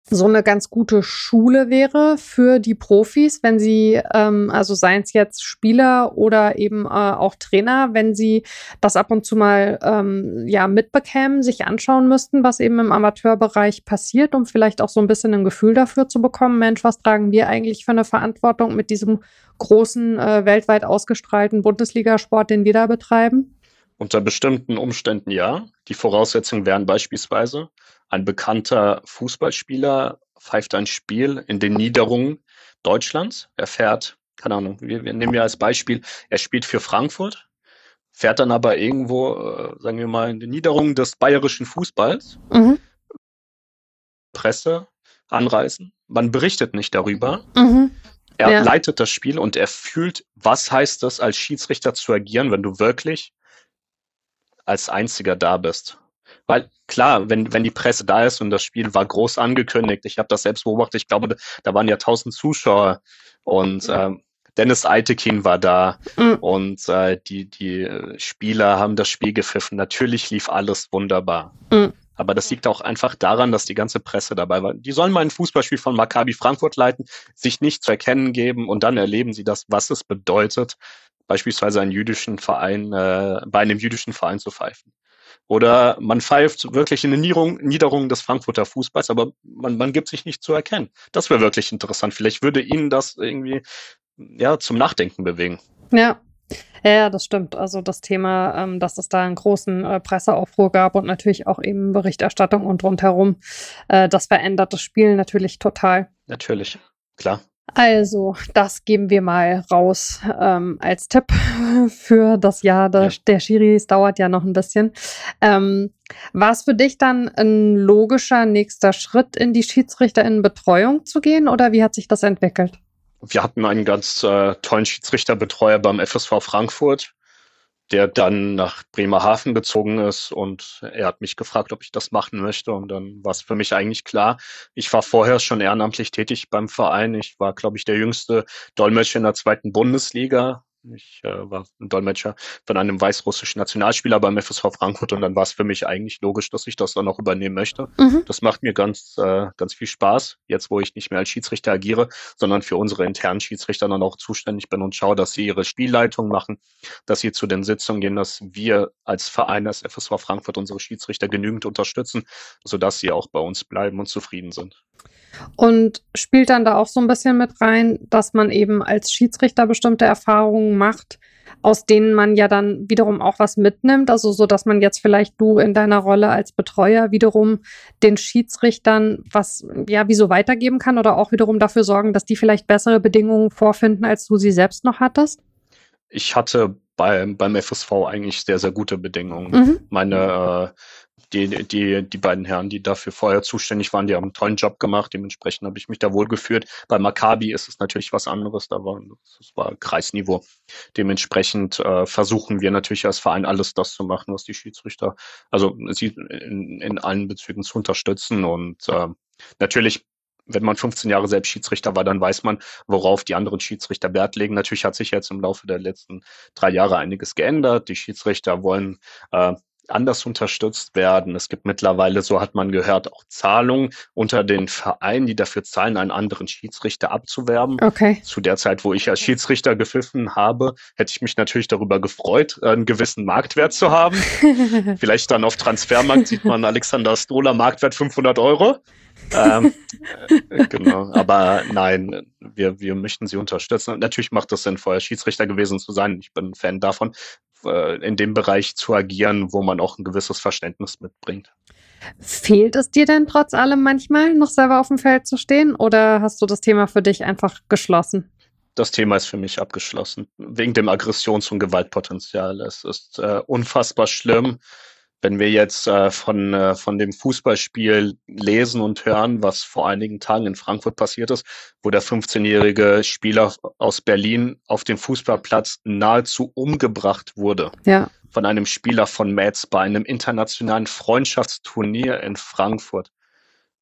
so eine ganz gute Schule wäre für die Profis, wenn sie, ähm, also seien es jetzt Spieler oder eben äh, auch Trainer, wenn sie das ab und zu mal ähm, ja mitbekämen, sich anschauen müssten, was eben im Amateurbereich passiert, um vielleicht auch so ein bisschen ein Gefühl dafür zu bekommen, Mensch, was tragen wir eigentlich für eine Verantwortung mit diesem großen, äh, weltweit ausgestrahlten Bundesligasport, den wir da betreiben? Unter bestimmten Umständen ja. Die Voraussetzungen wären beispielsweise, ein bekannter Fußballspieler pfeift ein Spiel in den Niederungen Deutschlands. Er fährt, keine Ahnung, wir, wir nehmen ja als Beispiel, er spielt für Frankfurt, fährt dann aber irgendwo, äh, sagen wir mal, in den Niederungen des bayerischen Fußballs. Mhm. Presse anreisen. Man berichtet nicht darüber. Mhm. Er ja. leitet das Spiel und er fühlt, was heißt es, als Schiedsrichter zu agieren, wenn du wirklich als einziger da bist. Weil klar, wenn, wenn die Presse da ist und das Spiel war groß angekündigt, ich habe das selbst beobachtet, ich glaube, da waren ja tausend Zuschauer und äh, Dennis Eitekin war da mhm. und äh, die, die Spieler haben das Spiel gepfiffen. Natürlich lief alles wunderbar. Mhm. Aber das liegt auch einfach daran, dass die ganze Presse dabei war. Die sollen mal ein Fußballspiel von Maccabi Frankfurt leiten, sich nicht zu erkennen geben und dann erleben sie das, was es bedeutet, beispielsweise einen jüdischen Verein, äh, bei einem jüdischen Verein zu pfeifen. Oder man pfeift wirklich in eine Niederung, Niederung des Frankfurter Fußballs, aber man, man gibt sich nicht zu erkennen. Das wäre wirklich interessant. Vielleicht würde Ihnen das irgendwie ja, zum Nachdenken bewegen. Ja. Ja, das stimmt. Also das Thema, ähm, dass es da einen großen äh, Presseaufruhr gab und natürlich auch eben Berichterstattung und rundherum, äh, das verändert das Spiel natürlich total. Natürlich, klar. Also, das geben wir mal raus ähm, als Tipp für das Jahr der, ja. der Schiris. Dauert ja noch ein bisschen. Ähm, War es für dich dann ein logischer nächster Schritt, in die Schiedsrichterinnenbetreuung zu gehen oder wie hat sich das entwickelt? Wir hatten einen ganz äh, tollen Schiedsrichterbetreuer beim FSV Frankfurt, der dann nach Bremerhaven gezogen ist und er hat mich gefragt, ob ich das machen möchte und dann war es für mich eigentlich klar. Ich war vorher schon ehrenamtlich tätig beim Verein. Ich war, glaube ich, der jüngste Dolmetscher in der zweiten Bundesliga ich äh, war ein Dolmetscher von einem weißrussischen Nationalspieler beim FSV Frankfurt und dann war es für mich eigentlich logisch, dass ich das dann auch übernehmen möchte. Mhm. Das macht mir ganz, äh, ganz viel Spaß, jetzt wo ich nicht mehr als Schiedsrichter agiere, sondern für unsere internen Schiedsrichter dann auch zuständig bin und schaue, dass sie ihre Spielleitung machen, dass sie zu den Sitzungen gehen, dass wir als Verein, das FSV Frankfurt, unsere Schiedsrichter genügend unterstützen, sodass sie auch bei uns bleiben und zufrieden sind. Und spielt dann da auch so ein bisschen mit rein, dass man eben als Schiedsrichter bestimmte Erfahrungen macht, aus denen man ja dann wiederum auch was mitnimmt. Also so, dass man jetzt vielleicht du in deiner Rolle als Betreuer wiederum den Schiedsrichtern was, ja, wieso weitergeben kann oder auch wiederum dafür sorgen, dass die vielleicht bessere Bedingungen vorfinden, als du sie selbst noch hattest? Ich hatte bei, beim FSV eigentlich sehr, sehr gute Bedingungen. Mhm. Meine äh, die, die, die beiden Herren, die dafür vorher zuständig waren, die haben einen tollen Job gemacht. Dementsprechend habe ich mich da wohl geführt. Bei Maccabi ist es natürlich was anderes. Da war, das war Kreisniveau. Dementsprechend äh, versuchen wir natürlich als Verein alles das zu machen, was die Schiedsrichter, also sie in, in allen Bezügen zu unterstützen. Und äh, natürlich wenn man 15 Jahre selbst Schiedsrichter war, dann weiß man, worauf die anderen Schiedsrichter Wert legen. Natürlich hat sich jetzt im Laufe der letzten drei Jahre einiges geändert. Die Schiedsrichter wollen äh, anders unterstützt werden. Es gibt mittlerweile, so hat man gehört, auch Zahlungen unter den Vereinen, die dafür zahlen, einen anderen Schiedsrichter abzuwerben. Okay. Zu der Zeit, wo ich als Schiedsrichter gepfiffen habe, hätte ich mich natürlich darüber gefreut, einen gewissen Marktwert zu haben. Vielleicht dann auf Transfermarkt sieht man Alexander Stola Marktwert 500 Euro. ähm, äh, genau, aber nein, wir, wir möchten sie unterstützen. natürlich macht es Sinn, vorher Schiedsrichter gewesen zu sein. Ich bin ein Fan davon äh, in dem Bereich zu agieren, wo man auch ein gewisses Verständnis mitbringt. Fehlt es dir denn trotz allem manchmal noch selber auf dem Feld zu stehen oder hast du das Thema für dich einfach geschlossen? Das Thema ist für mich abgeschlossen, wegen dem Aggressions- und Gewaltpotenzial. Es ist äh, unfassbar schlimm, wenn wir jetzt äh, von, äh, von dem Fußballspiel lesen und hören, was vor einigen Tagen in Frankfurt passiert ist, wo der 15-jährige Spieler aus Berlin auf dem Fußballplatz nahezu umgebracht wurde. Ja. Von einem Spieler von Metz bei einem internationalen Freundschaftsturnier in Frankfurt.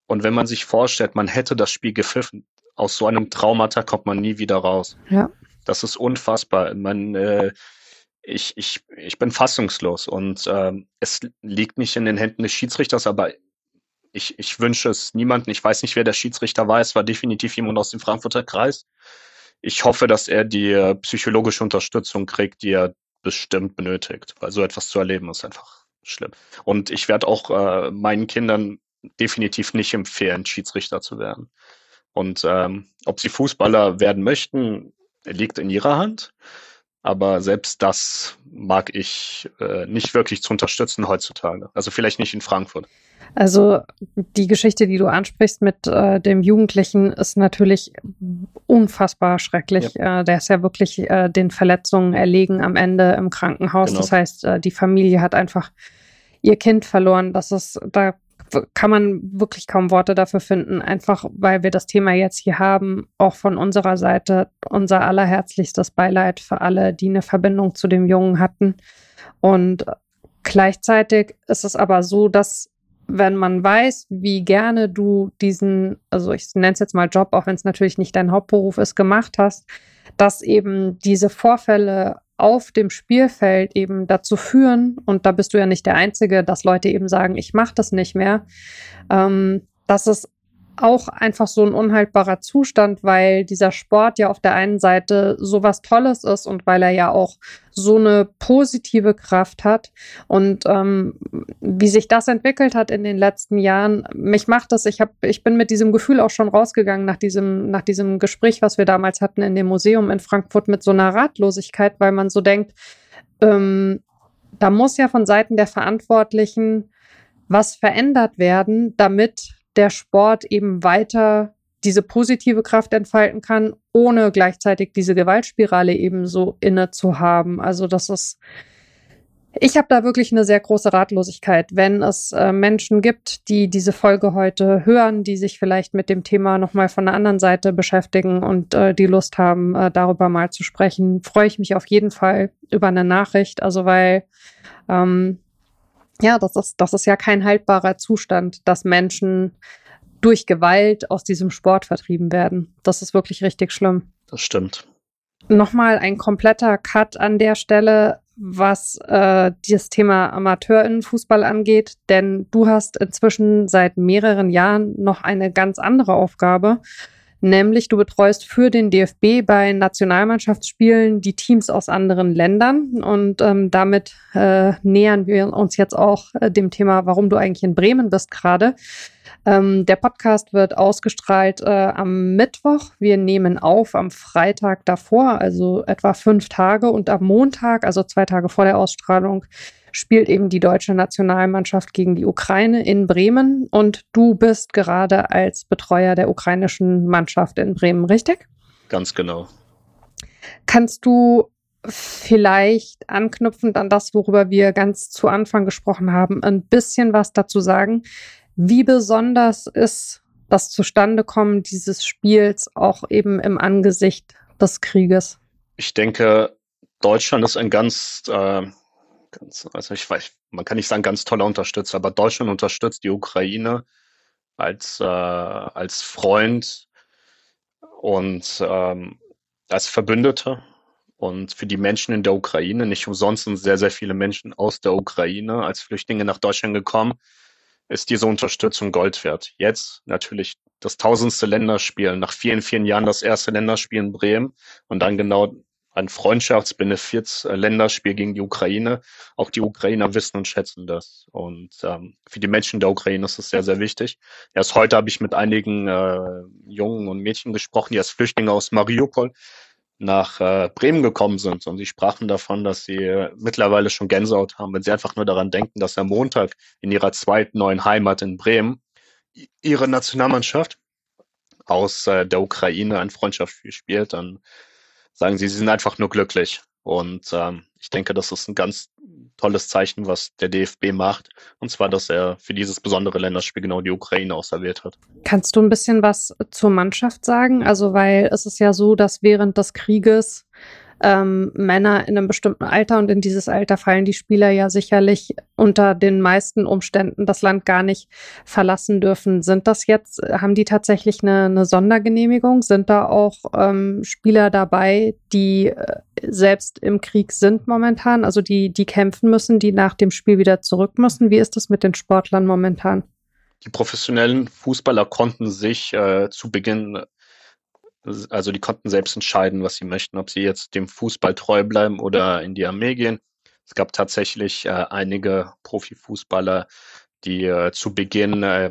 Und wenn man sich vorstellt, man hätte das Spiel gepfiffen, aus so einem Traumata kommt man nie wieder raus. Ja. Das ist unfassbar. Man, äh, ich, ich, ich bin fassungslos und ähm, es liegt nicht in den Händen des Schiedsrichters, aber ich, ich wünsche es niemanden. Ich weiß nicht, wer der Schiedsrichter war. Es war definitiv jemand aus dem Frankfurter Kreis. Ich hoffe, dass er die äh, psychologische Unterstützung kriegt, die er bestimmt benötigt, weil so etwas zu erleben ist einfach schlimm. Und ich werde auch äh, meinen Kindern definitiv nicht empfehlen, Schiedsrichter zu werden. Und ähm, ob sie Fußballer werden möchten, liegt in ihrer Hand. Aber selbst das mag ich äh, nicht wirklich zu unterstützen heutzutage. Also vielleicht nicht in Frankfurt. Also die Geschichte, die du ansprichst mit äh, dem Jugendlichen, ist natürlich unfassbar schrecklich. Ja. Äh, der ist ja wirklich äh, den Verletzungen erlegen am Ende im Krankenhaus. Genau. Das heißt, äh, die Familie hat einfach ihr Kind verloren. Das ist, da kann man wirklich kaum Worte dafür finden, einfach weil wir das Thema jetzt hier haben, auch von unserer Seite unser allerherzlichstes Beileid für alle, die eine Verbindung zu dem Jungen hatten. Und gleichzeitig ist es aber so, dass wenn man weiß, wie gerne du diesen, also ich nenne es jetzt mal Job, auch wenn es natürlich nicht dein Hauptberuf ist, gemacht hast, dass eben diese Vorfälle auf dem Spielfeld eben dazu führen, und da bist du ja nicht der Einzige, dass Leute eben sagen, ich mache das nicht mehr, ähm, dass es auch einfach so ein unhaltbarer Zustand, weil dieser Sport ja auf der einen Seite so was Tolles ist und weil er ja auch so eine positive Kraft hat. Und ähm, wie sich das entwickelt hat in den letzten Jahren, mich macht das, ich, hab, ich bin mit diesem Gefühl auch schon rausgegangen nach diesem, nach diesem Gespräch, was wir damals hatten in dem Museum in Frankfurt mit so einer Ratlosigkeit, weil man so denkt, ähm, da muss ja von Seiten der Verantwortlichen was verändert werden, damit der Sport eben weiter diese positive Kraft entfalten kann, ohne gleichzeitig diese Gewaltspirale eben so inne zu haben. Also das ist, ich habe da wirklich eine sehr große Ratlosigkeit, wenn es äh, Menschen gibt, die diese Folge heute hören, die sich vielleicht mit dem Thema nochmal von der anderen Seite beschäftigen und äh, die Lust haben, äh, darüber mal zu sprechen, freue ich mich auf jeden Fall über eine Nachricht. Also weil ähm, ja, das ist, das ist ja kein haltbarer Zustand, dass Menschen durch Gewalt aus diesem Sport vertrieben werden. Das ist wirklich richtig schlimm. Das stimmt. Nochmal ein kompletter Cut an der Stelle, was äh, das Thema Amateurinnenfußball angeht, denn du hast inzwischen seit mehreren Jahren noch eine ganz andere Aufgabe. Nämlich du betreust für den DFB bei Nationalmannschaftsspielen die Teams aus anderen Ländern. Und ähm, damit äh, nähern wir uns jetzt auch äh, dem Thema, warum du eigentlich in Bremen bist gerade. Ähm, der Podcast wird ausgestrahlt äh, am Mittwoch. Wir nehmen auf am Freitag davor, also etwa fünf Tage. Und am Montag, also zwei Tage vor der Ausstrahlung, spielt eben die deutsche Nationalmannschaft gegen die Ukraine in Bremen und du bist gerade als Betreuer der ukrainischen Mannschaft in Bremen, richtig? Ganz genau. Kannst du vielleicht anknüpfend an das, worüber wir ganz zu Anfang gesprochen haben, ein bisschen was dazu sagen? Wie besonders ist das Zustandekommen dieses Spiels auch eben im Angesicht des Krieges? Ich denke, Deutschland ist ein ganz äh, ganz, also ich weiß, man kann nicht sagen ganz toller Unterstützer, aber Deutschland unterstützt die Ukraine als, äh, als Freund und ähm, als Verbündete. Und für die Menschen in der Ukraine, nicht umsonst sind sehr, sehr viele Menschen aus der Ukraine als Flüchtlinge nach Deutschland gekommen, ist diese Unterstützung Gold wert. Jetzt natürlich das tausendste Länderspiel, nach vielen, vielen Jahren das erste Länderspiel in Bremen und dann genau ein Freundschaftsbenefits-Länderspiel äh, gegen die Ukraine. Auch die Ukrainer wissen und schätzen das. Und ähm, für die Menschen der Ukraine ist es sehr, sehr wichtig. Erst heute habe ich mit einigen äh, Jungen und Mädchen gesprochen, die als Flüchtlinge aus Mariupol nach äh, Bremen gekommen sind. Und sie sprachen davon, dass sie äh, mittlerweile schon Gänsehaut haben, wenn sie einfach nur daran denken, dass am Montag in ihrer zweiten neuen Heimat in Bremen ihre Nationalmannschaft aus äh, der Ukraine ein Freundschaftsspiel spielt, dann sagen sie, sie sind einfach nur glücklich. Und ähm, ich denke, das ist ein ganz tolles Zeichen, was der DFB macht. Und zwar, dass er für dieses besondere Länderspiel genau die Ukraine auserwählt hat. Kannst du ein bisschen was zur Mannschaft sagen? Also, weil es ist ja so, dass während des Krieges ähm, Männer in einem bestimmten Alter und in dieses Alter fallen die Spieler ja sicherlich unter den meisten Umständen das Land gar nicht verlassen dürfen. Sind das jetzt, haben die tatsächlich eine, eine Sondergenehmigung? Sind da auch ähm, Spieler dabei, die äh, selbst im Krieg sind momentan, also die, die kämpfen müssen, die nach dem Spiel wieder zurück müssen? Wie ist das mit den Sportlern momentan? die professionellen Fußballer konnten sich äh, zu Beginn, also die konnten selbst entscheiden, was sie möchten, ob sie jetzt dem Fußball treu bleiben oder in die Armee gehen. Es gab tatsächlich äh, einige Profifußballer, die äh, zu Beginn äh,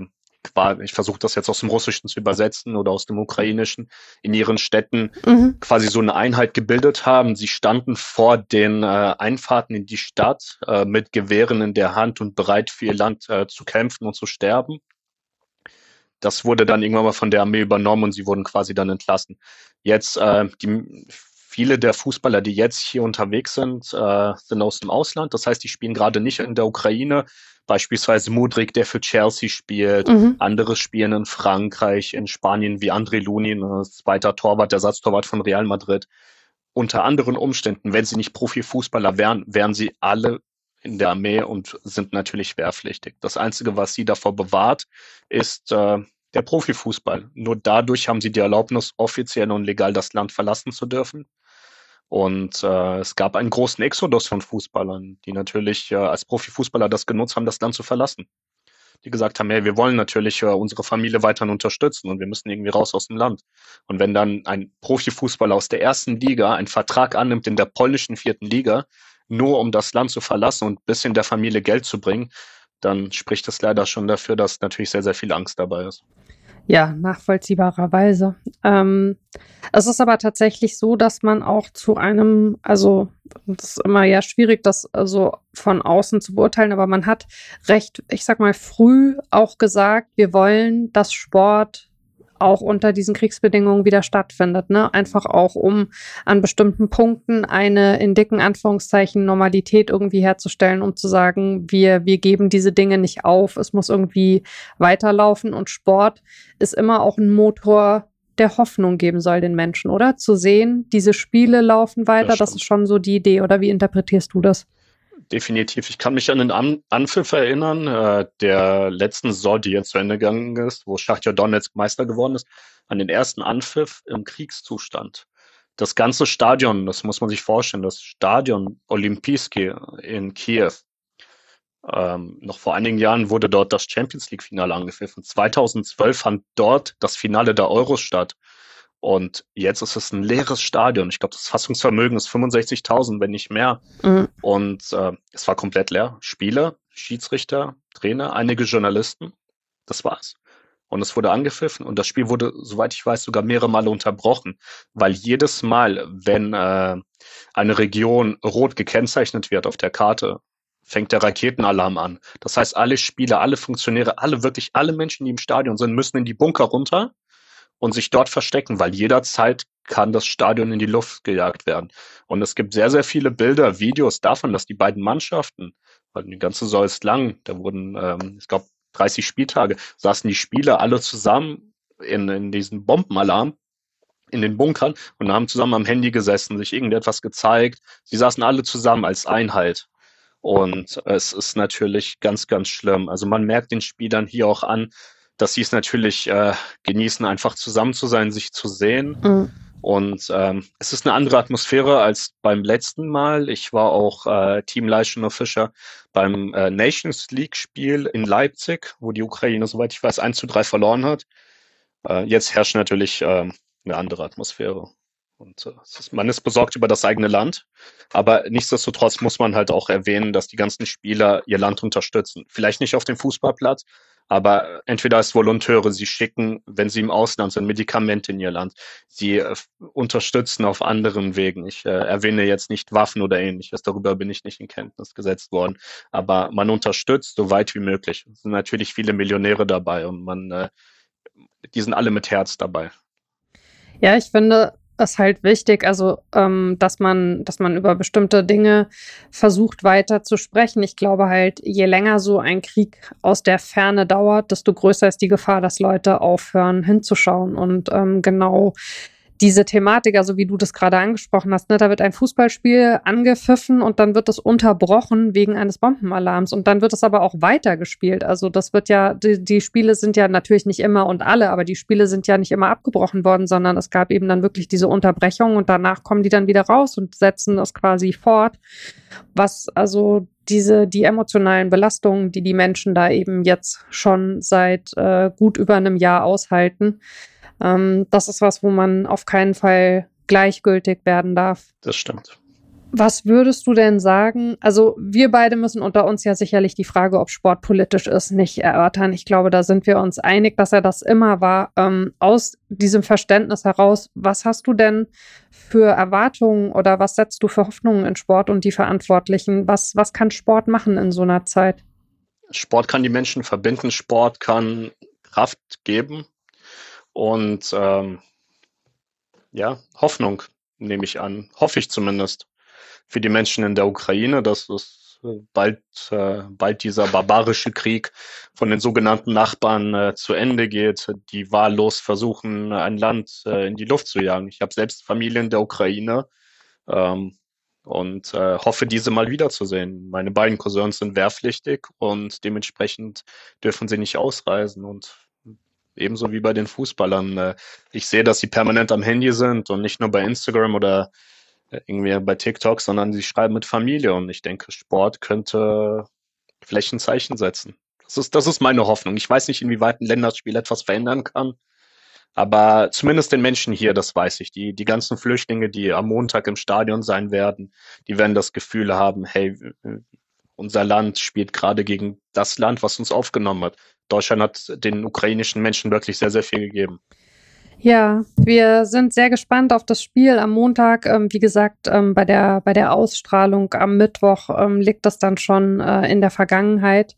ich versuche das jetzt aus dem Russischen zu übersetzen oder aus dem Ukrainischen, in ihren Städten mhm. quasi so eine Einheit gebildet haben. Sie standen vor den äh, Einfahrten in die Stadt äh, mit Gewehren in der Hand und bereit für ihr Land äh, zu kämpfen und zu sterben. Das wurde dann irgendwann mal von der Armee übernommen und sie wurden quasi dann entlassen. Jetzt äh, die viele der Fußballer, die jetzt hier unterwegs sind, äh, sind aus dem Ausland. Das heißt, die spielen gerade nicht in der Ukraine, Beispielsweise Mudrik, der für Chelsea spielt. Mhm. Andere spielen in Frankreich, in Spanien wie André Lunin, zweiter Torwart, der Satztorwart von Real Madrid. Unter anderen Umständen, wenn sie nicht Profifußballer wären, wären sie alle in der Armee und sind natürlich wehrpflichtig. Das Einzige, was sie davor bewahrt, ist äh, der Profifußball. Nur dadurch haben sie die Erlaubnis, offiziell und legal das Land verlassen zu dürfen. Und äh, es gab einen großen Exodus von Fußballern, die natürlich äh, als Profifußballer das genutzt haben, das Land zu verlassen. Die gesagt haben, hey, wir wollen natürlich äh, unsere Familie weiterhin unterstützen und wir müssen irgendwie raus aus dem Land. Und wenn dann ein Profifußballer aus der ersten Liga einen Vertrag annimmt in der polnischen vierten Liga, nur um das Land zu verlassen und ein bisschen der Familie Geld zu bringen, dann spricht es leider schon dafür, dass natürlich sehr, sehr viel Angst dabei ist. Ja, nachvollziehbarerweise. Ähm, es ist aber tatsächlich so, dass man auch zu einem, also das ist immer ja schwierig, das also von außen zu beurteilen, aber man hat recht, ich sag mal, früh auch gesagt, wir wollen, dass Sport auch unter diesen Kriegsbedingungen wieder stattfindet. Ne? Einfach auch, um an bestimmten Punkten eine in dicken Anführungszeichen Normalität irgendwie herzustellen, um zu sagen, wir, wir geben diese Dinge nicht auf, es muss irgendwie weiterlaufen und Sport ist immer auch ein Motor, der Hoffnung geben soll den Menschen, oder? Zu sehen, diese Spiele laufen weiter, das, das ist schon so die Idee, oder wie interpretierst du das? Definitiv. Ich kann mich an den An Anpfiff erinnern, äh, der letzten Saison, die jetzt zu Ende gegangen ist, wo Schachtja Donetsk Meister geworden ist, an den ersten Anpfiff im Kriegszustand. Das ganze Stadion, das muss man sich vorstellen, das Stadion Olympijski in Kiew, ähm, noch vor einigen Jahren wurde dort das Champions League-Finale angepfiffen. 2012 fand dort das Finale der Euros statt. Und jetzt ist es ein leeres Stadion. Ich glaube, das Fassungsvermögen ist 65.000, wenn nicht mehr. Mhm. Und äh, es war komplett leer. Spieler, Schiedsrichter, Trainer, einige Journalisten. Das war's. Und es wurde angepfiffen und das Spiel wurde, soweit ich weiß, sogar mehrere Male unterbrochen, weil jedes Mal, wenn äh, eine Region rot gekennzeichnet wird auf der Karte, fängt der Raketenalarm an. Das heißt, alle Spieler, alle Funktionäre, alle wirklich alle Menschen, die im Stadion sind, müssen in die Bunker runter und sich dort verstecken, weil jederzeit kann das Stadion in die Luft gejagt werden. Und es gibt sehr, sehr viele Bilder, Videos davon, dass die beiden Mannschaften, weil die ganze Saison ist lang, da wurden, ähm, ich glaube, 30 Spieltage, saßen die Spieler alle zusammen in, in diesem Bombenalarm in den Bunkern und haben zusammen am Handy gesessen, sich irgendetwas gezeigt. Sie saßen alle zusammen als Einheit. Und es ist natürlich ganz, ganz schlimm. Also man merkt den Spielern hier auch an, dass sie es natürlich äh, genießen, einfach zusammen zu sein, sich zu sehen. Mhm. Und ähm, es ist eine andere Atmosphäre als beim letzten Mal. Ich war auch äh, Team Leishner Fischer beim äh, Nations League Spiel in Leipzig, wo die Ukraine, soweit ich weiß, 1 zu 3 verloren hat. Äh, jetzt herrscht natürlich äh, eine andere Atmosphäre. Und äh, ist, man ist besorgt über das eigene Land. Aber nichtsdestotrotz muss man halt auch erwähnen, dass die ganzen Spieler ihr Land unterstützen. Vielleicht nicht auf dem Fußballplatz, aber entweder als Volonteure, sie schicken, wenn sie im Ausland sind, Medikamente in ihr Land. Sie äh, unterstützen auf anderen Wegen. Ich äh, erwähne jetzt nicht Waffen oder ähnliches, darüber bin ich nicht in Kenntnis gesetzt worden. Aber man unterstützt so weit wie möglich. Es sind natürlich viele Millionäre dabei und man, äh, die sind alle mit Herz dabei. Ja, ich finde, ist halt wichtig, also ähm, dass man, dass man über bestimmte Dinge versucht weiter zu sprechen. Ich glaube halt, je länger so ein Krieg aus der Ferne dauert, desto größer ist die Gefahr, dass Leute aufhören hinzuschauen und ähm, genau diese Thematik, also wie du das gerade angesprochen hast, ne, da wird ein Fußballspiel angepfiffen und dann wird es unterbrochen wegen eines Bombenalarms und dann wird es aber auch weitergespielt. Also das wird ja, die, die Spiele sind ja natürlich nicht immer und alle, aber die Spiele sind ja nicht immer abgebrochen worden, sondern es gab eben dann wirklich diese Unterbrechung und danach kommen die dann wieder raus und setzen das quasi fort. Was also diese, die emotionalen Belastungen, die die Menschen da eben jetzt schon seit äh, gut über einem Jahr aushalten, ähm, das ist was, wo man auf keinen Fall gleichgültig werden darf. Das stimmt. Was würdest du denn sagen? Also wir beide müssen unter uns ja sicherlich die Frage, ob Sport politisch ist, nicht erörtern. Ich glaube, da sind wir uns einig, dass er das immer war. Ähm, aus diesem Verständnis heraus, was hast du denn für Erwartungen oder was setzt du für Hoffnungen in Sport und die Verantwortlichen? Was, was kann Sport machen in so einer Zeit? Sport kann die Menschen verbinden, Sport kann Kraft geben und ähm, ja, Hoffnung nehme ich an, hoffe ich zumindest für die Menschen in der Ukraine, dass es äh, bald, äh, bald dieser barbarische Krieg von den sogenannten Nachbarn äh, zu Ende geht, die wahllos versuchen, ein Land äh, in die Luft zu jagen. Ich habe selbst Familie in der Ukraine ähm, und äh, hoffe, diese mal wiederzusehen. Meine beiden Cousins sind wehrpflichtig und dementsprechend dürfen sie nicht ausreisen und ebenso wie bei den Fußballern. Äh, ich sehe, dass sie permanent am Handy sind und nicht nur bei Instagram oder irgendwie bei TikTok, sondern sie schreiben mit Familie und ich denke, Sport könnte vielleicht ein Zeichen setzen. Das ist, das ist meine Hoffnung. Ich weiß nicht, inwieweit ein Länderspiel etwas verändern kann, aber zumindest den Menschen hier, das weiß ich. Die, die ganzen Flüchtlinge, die am Montag im Stadion sein werden, die werden das Gefühl haben, hey, unser Land spielt gerade gegen das Land, was uns aufgenommen hat. Deutschland hat den ukrainischen Menschen wirklich sehr, sehr viel gegeben. Ja, wir sind sehr gespannt auf das Spiel am Montag. Ähm, wie gesagt, ähm, bei, der, bei der Ausstrahlung am Mittwoch ähm, liegt das dann schon äh, in der Vergangenheit.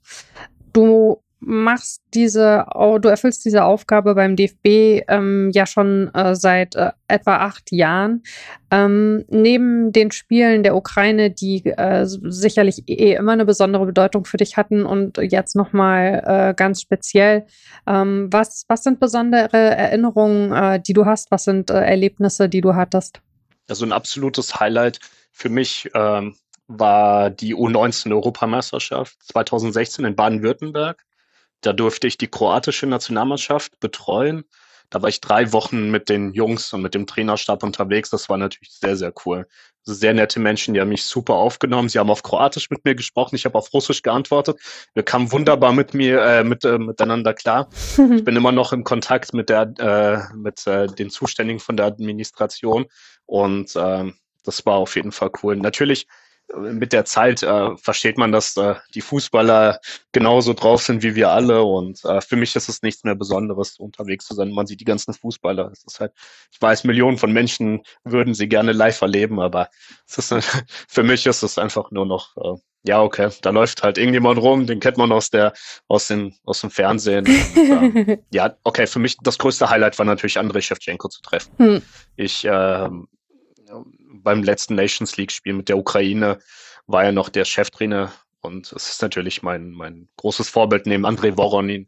Du machst diese, du erfüllst diese Aufgabe beim DFB ähm, ja schon äh, seit äh, etwa acht Jahren. Ähm, neben den Spielen der Ukraine, die äh, sicherlich eh immer eine besondere Bedeutung für dich hatten und jetzt nochmal äh, ganz speziell, ähm, was, was sind besondere Erinnerungen, äh, die du hast? Was sind äh, Erlebnisse, die du hattest? Also ein absolutes Highlight für mich ähm, war die U19-Europameisterschaft 2016 in Baden-Württemberg. Da durfte ich die kroatische Nationalmannschaft betreuen. Da war ich drei Wochen mit den Jungs und mit dem Trainerstab unterwegs. Das war natürlich sehr, sehr cool. Sehr nette Menschen, die haben mich super aufgenommen. Sie haben auf Kroatisch mit mir gesprochen. Ich habe auf Russisch geantwortet. Wir kamen wunderbar mit mir, äh, mit, äh, miteinander klar. Ich bin immer noch im Kontakt mit der, äh, mit äh, den Zuständigen von der Administration und äh, das war auf jeden Fall cool. Natürlich mit der Zeit äh, versteht man, dass äh, die Fußballer genauso drauf sind wie wir alle. Und äh, für mich ist es nichts mehr Besonderes, unterwegs zu sein. Man sieht die ganzen Fußballer. Es ist halt, ich weiß, Millionen von Menschen würden sie gerne live erleben, aber es ist, für mich ist es einfach nur noch, äh, ja, okay, da läuft halt irgendjemand rum, den kennt man aus der, aus den, aus dem Fernsehen. Und, äh, ja, okay, für mich das größte Highlight war natürlich Andrei Shevchenko zu treffen. Hm. Ich äh, beim letzten Nations League-Spiel mit der Ukraine war er noch der Cheftrainer und es ist natürlich mein, mein großes Vorbild neben André Voronin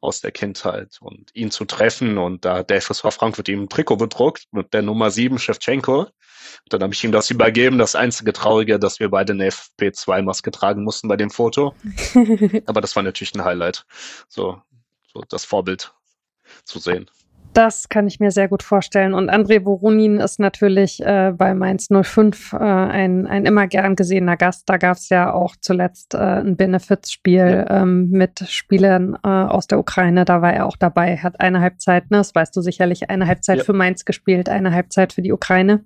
aus der Kindheit und ihn zu treffen und da hat der FSV Frankfurt ihm ein Trikot bedruckt mit der Nummer 7 Shevchenko. Und dann habe ich ihm das übergeben. Das einzige Traurige, dass wir beide eine FP2-Maske tragen mussten bei dem Foto. Aber das war natürlich ein Highlight, so, so das Vorbild zu sehen. Das kann ich mir sehr gut vorstellen. Und André Voronin ist natürlich äh, bei Mainz 05 äh, ein, ein immer gern gesehener Gast. Da gab es ja auch zuletzt äh, ein Benefizspiel ähm, mit Spielern äh, aus der Ukraine. Da war er auch dabei, hat eine Halbzeit, ne, das weißt du sicherlich, eine Halbzeit ja. für Mainz gespielt, eine Halbzeit für die Ukraine.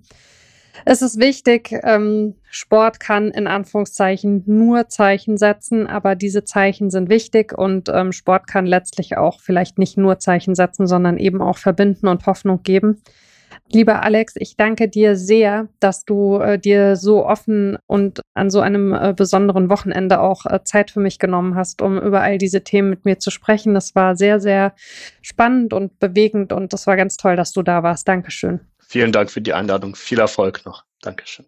Es ist wichtig, ähm, Sport kann in Anführungszeichen nur Zeichen setzen, aber diese Zeichen sind wichtig und ähm, Sport kann letztlich auch vielleicht nicht nur Zeichen setzen, sondern eben auch verbinden und Hoffnung geben. Lieber Alex, ich danke dir sehr, dass du äh, dir so offen und an so einem äh, besonderen Wochenende auch äh, Zeit für mich genommen hast, um über all diese Themen mit mir zu sprechen. Das war sehr, sehr spannend und bewegend und das war ganz toll, dass du da warst. Dankeschön. Vielen Dank für die Einladung. Viel Erfolg noch. Dankeschön.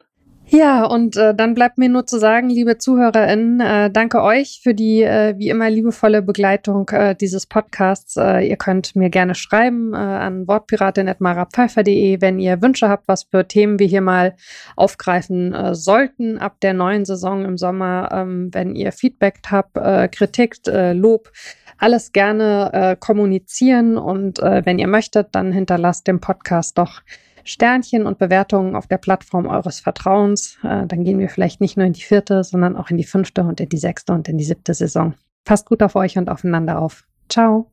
Ja, und äh, dann bleibt mir nur zu sagen, liebe ZuhörerInnen, äh, danke euch für die äh, wie immer liebevolle Begleitung äh, dieses Podcasts. Äh, ihr könnt mir gerne schreiben äh, an wortpiratin.marapfeifer.de, wenn ihr Wünsche habt, was für Themen wir hier mal aufgreifen sollten ab der neuen Saison im Sommer. Ähm, wenn ihr Feedback habt, Kritik, Lob, alles gerne kommunizieren und wenn ihr möchtet, dann hinterlasst dem Podcast doch Sternchen und Bewertungen auf der Plattform eures Vertrauens. Äh, dann gehen wir vielleicht nicht nur in die vierte, sondern auch in die fünfte und in die sechste und in die siebte Saison. Passt gut auf euch und aufeinander auf. Ciao.